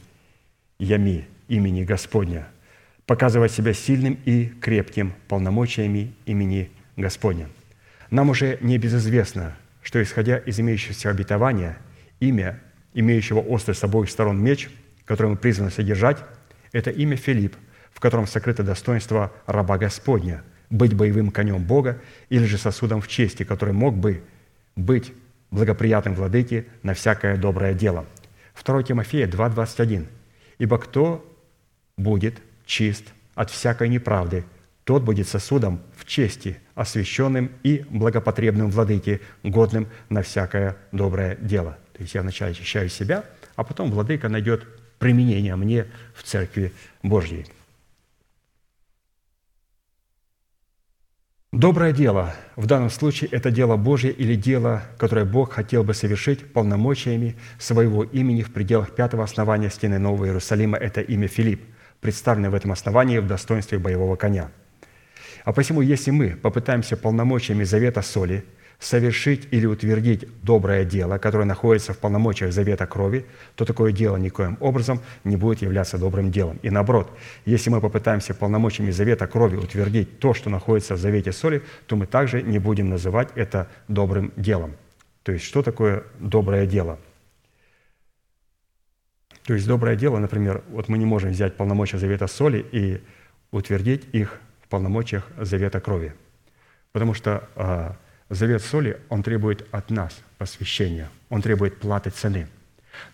ями имени Господня, показывать себя сильным и крепким полномочиями имени Господня. Нам уже не безызвестно, что, исходя из имеющегося обетования, имя, имеющего острый с обоих сторон меч, который мы призваны содержать, это имя Филипп, в котором сокрыто достоинство раба Господня, быть боевым конем Бога или же сосудом в чести, который мог бы быть благоприятным владыке на всякое доброе дело. 2 Тимофея 2,21. «Ибо кто будет чист от всякой неправды, тот будет сосудом в чести, освященным и благопотребным владыке, годным на всякое доброе дело». То есть я вначале очищаю себя, а потом владыка найдет применение мне в Церкви Божьей – Доброе дело, в данном случае это дело Божье или дело, которое Бог хотел бы совершить полномочиями своего имени в пределах пятого основания стены Нового Иерусалима, это имя Филипп, представленное в этом основании в достоинстве боевого коня. А посему, если мы попытаемся полномочиями завета соли – совершить или утвердить доброе дело, которое находится в полномочиях завета крови, то такое дело никоим образом не будет являться добрым делом. И наоборот, если мы попытаемся полномочиями завета крови утвердить то, что находится в завете соли, то мы также не будем называть это добрым делом. То есть, что такое доброе дело? То есть, доброе дело, например, вот мы не можем взять полномочия завета соли и утвердить их в полномочиях завета крови. Потому что а, Завет соли, он требует от нас посвящения, он требует платы цены.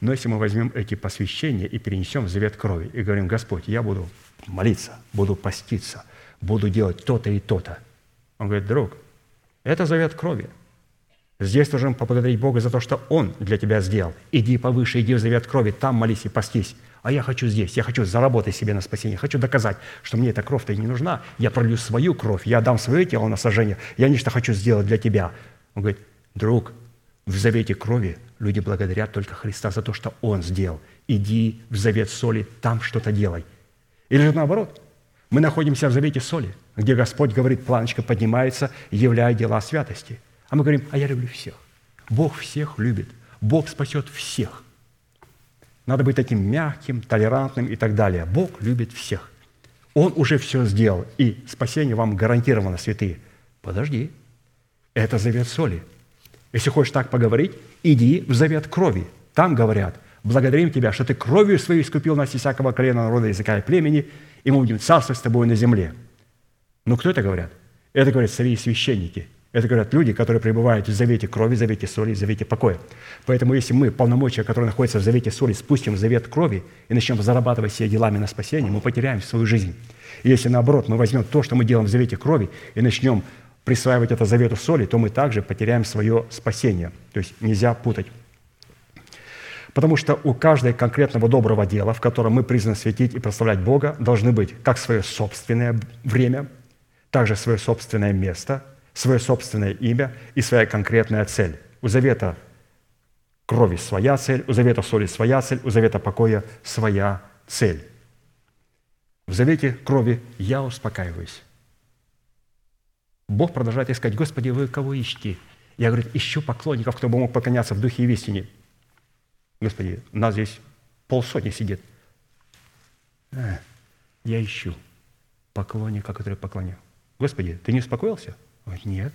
Но если мы возьмем эти посвящения и перенесем в завет крови и говорим, Господь, я буду молиться, буду поститься, буду делать то-то и то-то. Он говорит, друг, это завет крови. Здесь должен поблагодарить Бога за то, что Он для тебя сделал. Иди повыше, иди в завет крови, там молись и постись а я хочу здесь, я хочу заработать себе на спасение, хочу доказать, что мне эта кровь-то и не нужна, я пролью свою кровь, я дам свое тело на сожжение, я нечто хочу сделать для тебя. Он говорит, друг, в завете крови люди благодарят только Христа за то, что Он сделал. Иди в завет соли, там что-то делай. Или же наоборот, мы находимся в завете соли, где Господь говорит, планочка поднимается, являя дела святости. А мы говорим, а я люблю всех. Бог всех любит. Бог спасет всех. Надо быть таким мягким, толерантным и так далее. Бог любит всех. Он уже все сделал, и спасение вам гарантировано, святые. Подожди, это завет соли. Если хочешь так поговорить, иди в завет крови. Там говорят, благодарим Тебя, что Ты кровью своей искупил нас из всякого колена, народа, языка и племени, и мы будем царствовать с Тобой на земле. Ну, кто это говорят? Это говорят цари и священники – это говорят люди, которые пребывают в завете крови, завете соли, завете покоя. Поэтому если мы полномочия, которые находятся в завете соли, спустим в завет крови и начнем зарабатывать все делами на спасение, мы потеряем свою жизнь. И если наоборот мы возьмем то, что мы делаем в завете крови, и начнем присваивать это завету соли, то мы также потеряем свое спасение. То есть нельзя путать. Потому что у каждого конкретного доброго дела, в котором мы призваны светить и прославлять Бога, должны быть как свое собственное время, также свое собственное место, свое собственное имя и своя конкретная цель. У завета крови своя цель, у завета соли своя цель, у завета покоя своя цель. В завете крови я успокаиваюсь. Бог продолжает искать, Господи, вы кого ищете? Я говорю, ищу поклонников, кто бы мог поклоняться в духе и в истине. Господи, нас здесь полсотни сидит. А, я ищу поклонника, который поклонил. Господи, ты не успокоился? Он говорит, нет.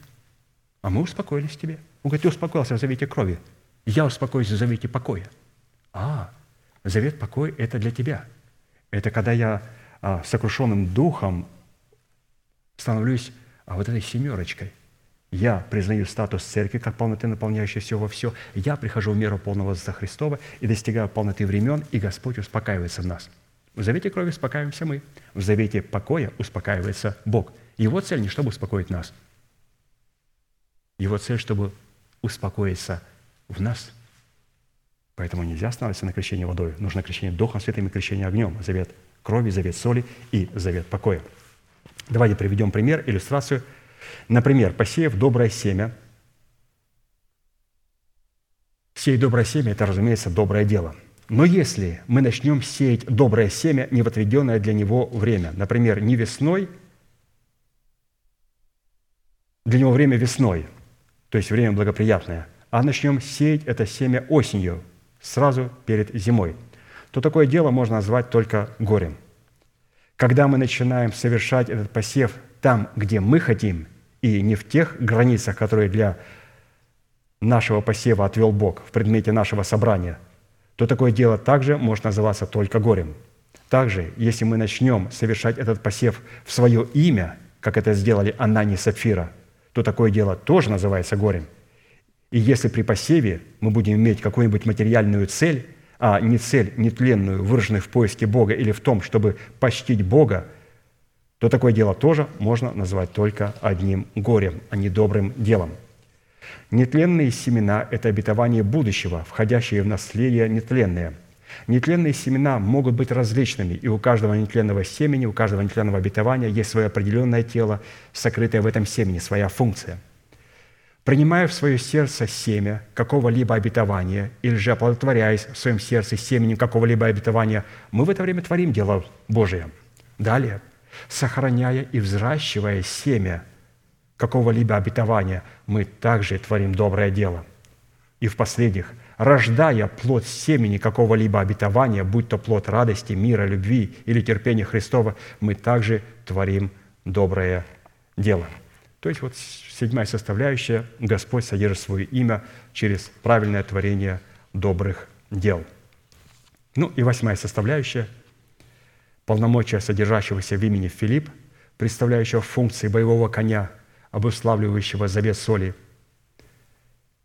А мы успокоились тебе. Он говорит, ты успокоился в завете крови. Я успокоюсь в завете покоя. А, завет покоя – это для тебя. Это когда я а, сокрушенным духом становлюсь а, вот этой семерочкой. Я признаю статус церкви как полноты, наполняющей все во все. Я прихожу в меру полного за Христова и достигаю полноты времен, и Господь успокаивается в нас. В завете крови успокаиваемся мы. В завете покоя успокаивается Бог. Его цель не чтобы успокоить нас. Его цель, чтобы успокоиться в нас. Поэтому нельзя останавливаться на крещении водой. Нужно крещение Духом Святым и крещение огнем. Завет крови, завет соли и завет покоя. Давайте приведем пример, иллюстрацию. Например, посеяв доброе семя, сеять доброе семя – это, разумеется, доброе дело. Но если мы начнем сеять доброе семя не в отведенное для него время, например, не весной, для него время весной, то есть время благоприятное, а начнем сеять это семя осенью, сразу перед зимой, то такое дело можно назвать только горем – когда мы начинаем совершать этот посев там, где мы хотим, и не в тех границах, которые для нашего посева отвел Бог в предмете нашего собрания, то такое дело также может называться только горем. Также, если мы начнем совершать этот посев в свое имя, как это сделали Анани и Сапфира, то такое дело тоже называется горем. И если при посеве мы будем иметь какую-нибудь материальную цель, а не цель нетленную, выраженную в поиске Бога или в том, чтобы почтить Бога, то такое дело тоже можно назвать только одним горем, а не добрым делом. Нетленные семена – это обетование будущего, входящие в наследие нетленные. Нетленные семена могут быть различными, и у каждого нетленного семени, у каждого нетленного обетования есть свое определенное тело, сокрытое в этом семени, своя функция – принимая в свое сердце семя какого-либо обетования или же оплодотворяясь в своем сердце семенем какого-либо обетования, мы в это время творим дело Божие. Далее, сохраняя и взращивая семя какого-либо обетования, мы также творим доброе дело. И в последних, рождая плод семени какого-либо обетования, будь то плод радости, мира, любви или терпения Христова, мы также творим доброе дело. То есть вот седьмая составляющая – Господь содержит свое имя через правильное творение добрых дел. Ну и восьмая составляющая – полномочия содержащегося в имени Филипп, представляющего функции боевого коня, обуславливающего завет соли,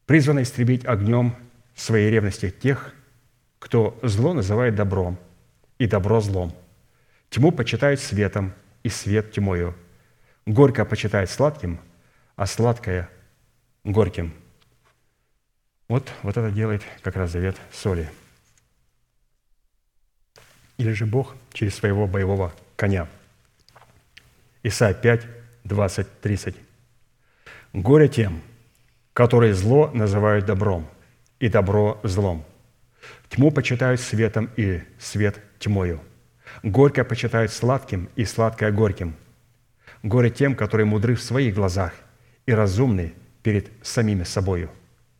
призвано истребить огнем своей ревности тех, кто зло называет добром, и добро злом. Тьму почитает светом, и свет тьмою. Горько почитает сладким – а сладкое – горьким. Вот, вот это делает как раз завет соли. Или же Бог через своего боевого коня. Исайя 5, 20, 30. «Горе тем, которые зло называют добром, и добро злом. Тьму почитают светом, и свет тьмою. Горько почитают сладким, и сладкое горьким. Горе тем, которые мудры в своих глазах, и разумный перед самими собою.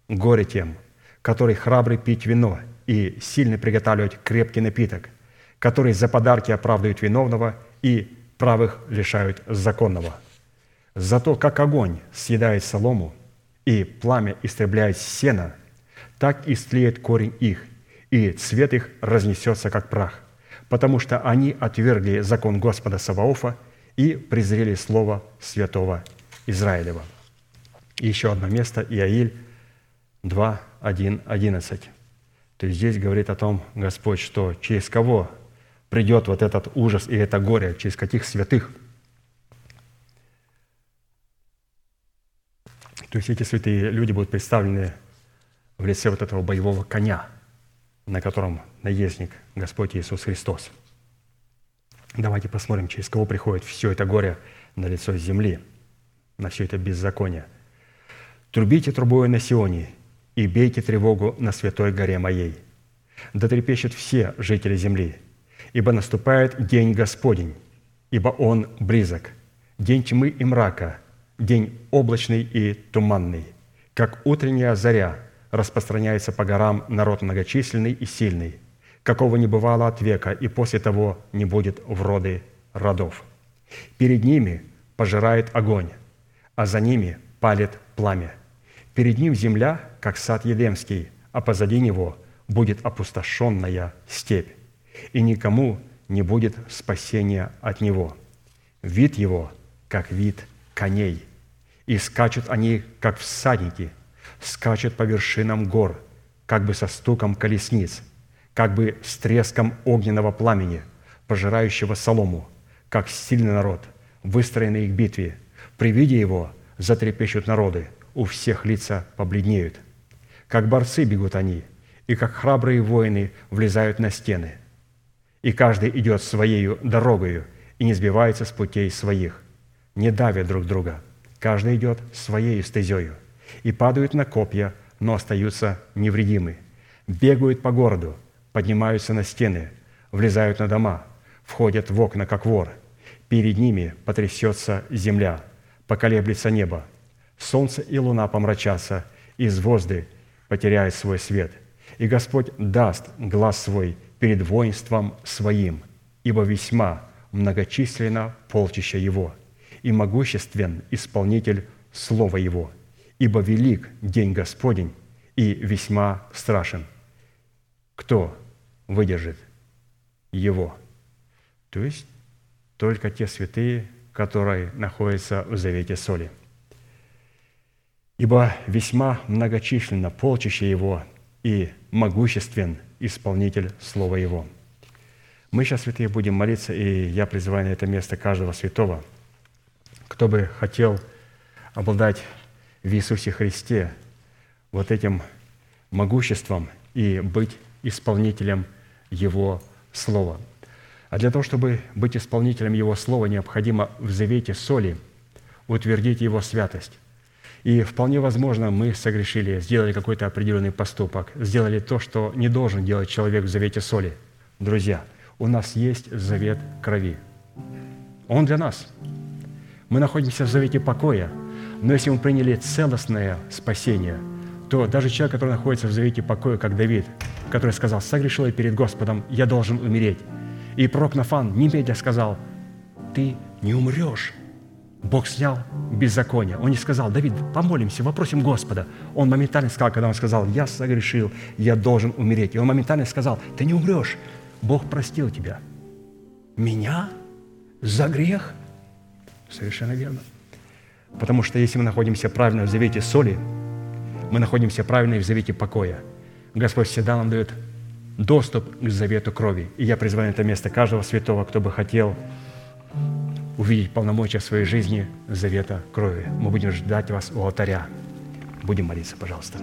Горе тем, который храбрый пить вино и сильно приготавливать крепкий напиток, который за подарки оправдывают виновного и правых лишают законного. Зато как огонь съедает солому и пламя истребляет сено, так и стлеет корень их, и цвет их разнесется, как прах, потому что они отвергли закон Господа Саваофа и презрели слово святого Израилева. И еще одно место, Иаиль 2, 1, 11. То есть здесь говорит о том Господь, что через кого придет вот этот ужас и это горе, через каких святых. То есть эти святые люди будут представлены в лице вот этого боевого коня, на котором наездник Господь Иисус Христос. Давайте посмотрим, через кого приходит все это горе на лицо земли, на все это беззаконие. «Трубите трубою на Сионе и бейте тревогу на святой горе моей. Да трепещут все жители земли, ибо наступает день Господень, ибо Он близок, день тьмы и мрака, день облачный и туманный, как утренняя заря распространяется по горам народ многочисленный и сильный, какого не бывало от века, и после того не будет в роды родов. Перед ними пожирает огонь, а за ними палит пламя. Перед ним земля, как сад Едемский, а позади него будет опустошенная степь, и никому не будет спасения от него. Вид его, как вид коней, и скачут они, как всадники, скачут по вершинам гор, как бы со стуком колесниц, как бы с треском огненного пламени, пожирающего солому, как сильный народ, выстроенный к битве. При виде его затрепещут народы, у всех лица побледнеют. Как борцы бегут они, и как храбрые воины влезают на стены. И каждый идет своею дорогою и не сбивается с путей своих, не давят друг друга. Каждый идет своей стезею и падают на копья, но остаются невредимы. Бегают по городу, поднимаются на стены, влезают на дома, входят в окна, как вор. Перед ними потрясется земля, поколеблется небо. Солнце и луна помрачатся, и звезды потеряют свой свет. И Господь даст глаз свой перед воинством своим, ибо весьма многочисленно полчища его, и могуществен исполнитель слова его, ибо велик день Господень и весьма страшен. Кто выдержит его? То есть только те святые, которые находятся в завете соли. Ибо весьма многочисленно полчище его и могуществен исполнитель слова его. Мы сейчас, святые, будем молиться, и я призываю на это место каждого святого, кто бы хотел обладать в Иисусе Христе вот этим могуществом и быть исполнителем Его Слова. А для того, чтобы быть исполнителем Его Слова, необходимо в завете соли утвердить Его святость. И вполне возможно, мы согрешили, сделали какой-то определенный поступок, сделали то, что не должен делать человек в завете соли. Друзья, у нас есть завет крови. Он для нас. Мы находимся в завете покоя, но если мы приняли целостное спасение, то даже человек, который находится в завете покоя, как Давид, который сказал, «Согрешил я перед Господом, я должен умереть». И пророк Нафан немедля сказал, «Ты не умрешь, Бог снял беззаконие. Он не сказал, Давид, помолимся, попросим Господа. Он моментально сказал, когда он сказал, я согрешил, я должен умереть. И он моментально сказал, ты не умрешь, Бог простил тебя. Меня? За грех? Совершенно верно. Потому что если мы находимся правильно в завете соли, мы находимся правильно в завете покоя. Господь всегда нам дает доступ к завету крови. И я призываю это место каждого святого, кто бы хотел увидеть полномочия в своей жизни завета крови. Мы будем ждать вас у алтаря. Будем молиться, пожалуйста.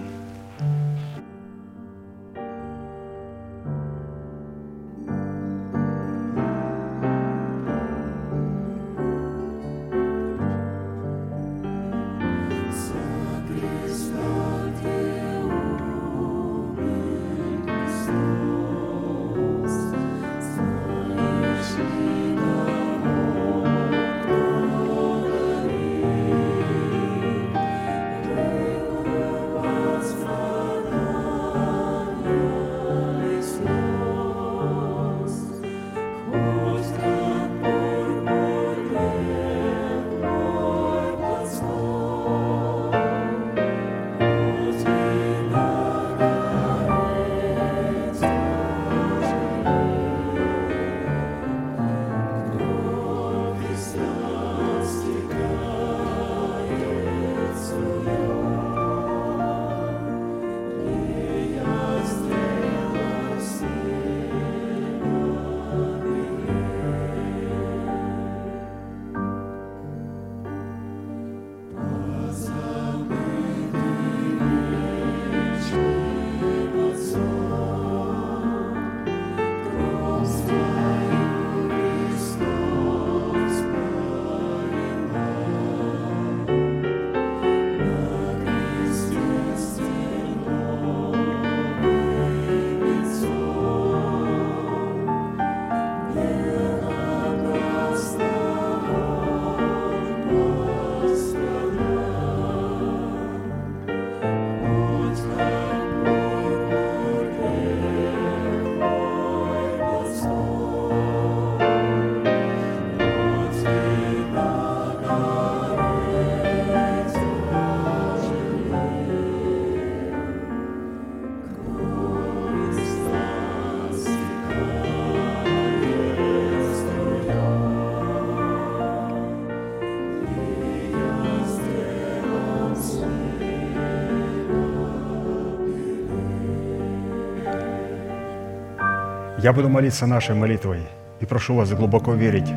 Я буду молиться нашей молитвой и прошу вас глубоко верить,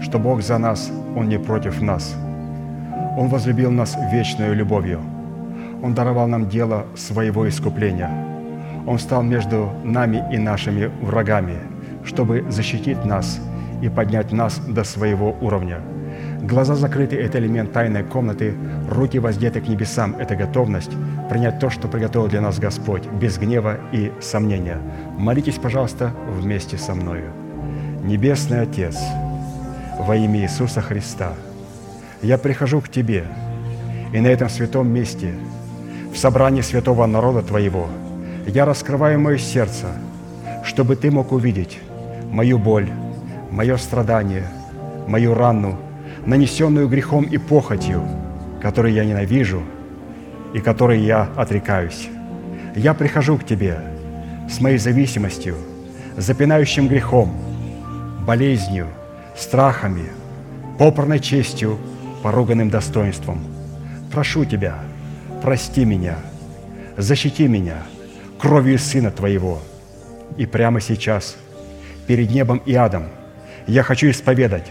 что Бог за нас, Он не против нас. Он возлюбил нас вечной любовью. Он даровал нам дело своего искупления. Он стал между нами и нашими врагами, чтобы защитить нас и поднять нас до своего уровня. Глаза закрыты – это элемент тайной комнаты, руки воздеты к небесам – это готовность принять то, что приготовил для нас Господь, без гнева и сомнения. Молитесь, пожалуйста, вместе со мною. Небесный Отец, во имя Иисуса Христа, я прихожу к Тебе, и на этом святом месте, в собрании святого народа Твоего, я раскрываю мое сердце, чтобы Ты мог увидеть мою боль, мое страдание, мою рану, нанесенную грехом и похотью, которую я ненавижу и которой я отрекаюсь. Я прихожу к Тебе с моей зависимостью, запинающим грехом, болезнью, страхами, попорной честью, поруганным достоинством. Прошу Тебя, прости меня, защити меня кровью Сына Твоего. И прямо сейчас, перед небом и адом, я хочу исповедать,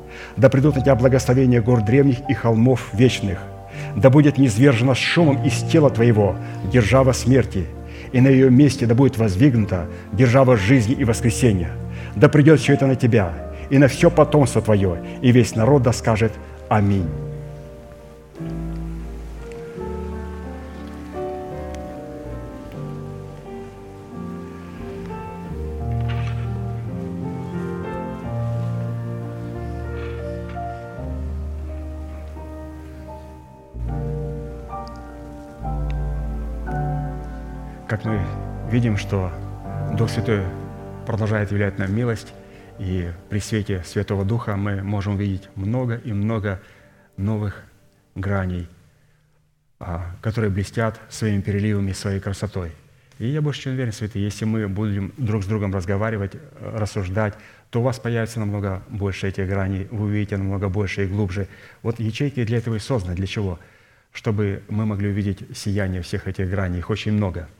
да придут на тебя благословения гор древних и холмов вечных. Да будет низвержена шумом из тела твоего держава смерти, и на ее месте да будет воздвигнута держава жизни и воскресения. Да придет все это на тебя и на все потомство твое, и весь народ да скажет Аминь. Как мы видим, что Дух Святой продолжает являть нам милость, и при свете Святого Духа мы можем увидеть много и много новых граней, а, которые блестят своими переливами, своей красотой. И я больше чем уверен, святые, если мы будем друг с другом разговаривать, рассуждать, то у вас появится намного больше этих граней, вы увидите намного больше и глубже. Вот ячейки для этого и созданы. Для чего? Чтобы мы могли увидеть сияние всех этих граней. Их очень много –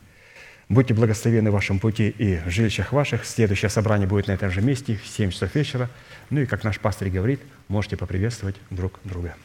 Будьте благословены в вашем пути и в жилищах ваших. Следующее собрание будет на этом же месте в 7 часов вечера. Ну и, как наш пастор говорит, можете поприветствовать друг друга.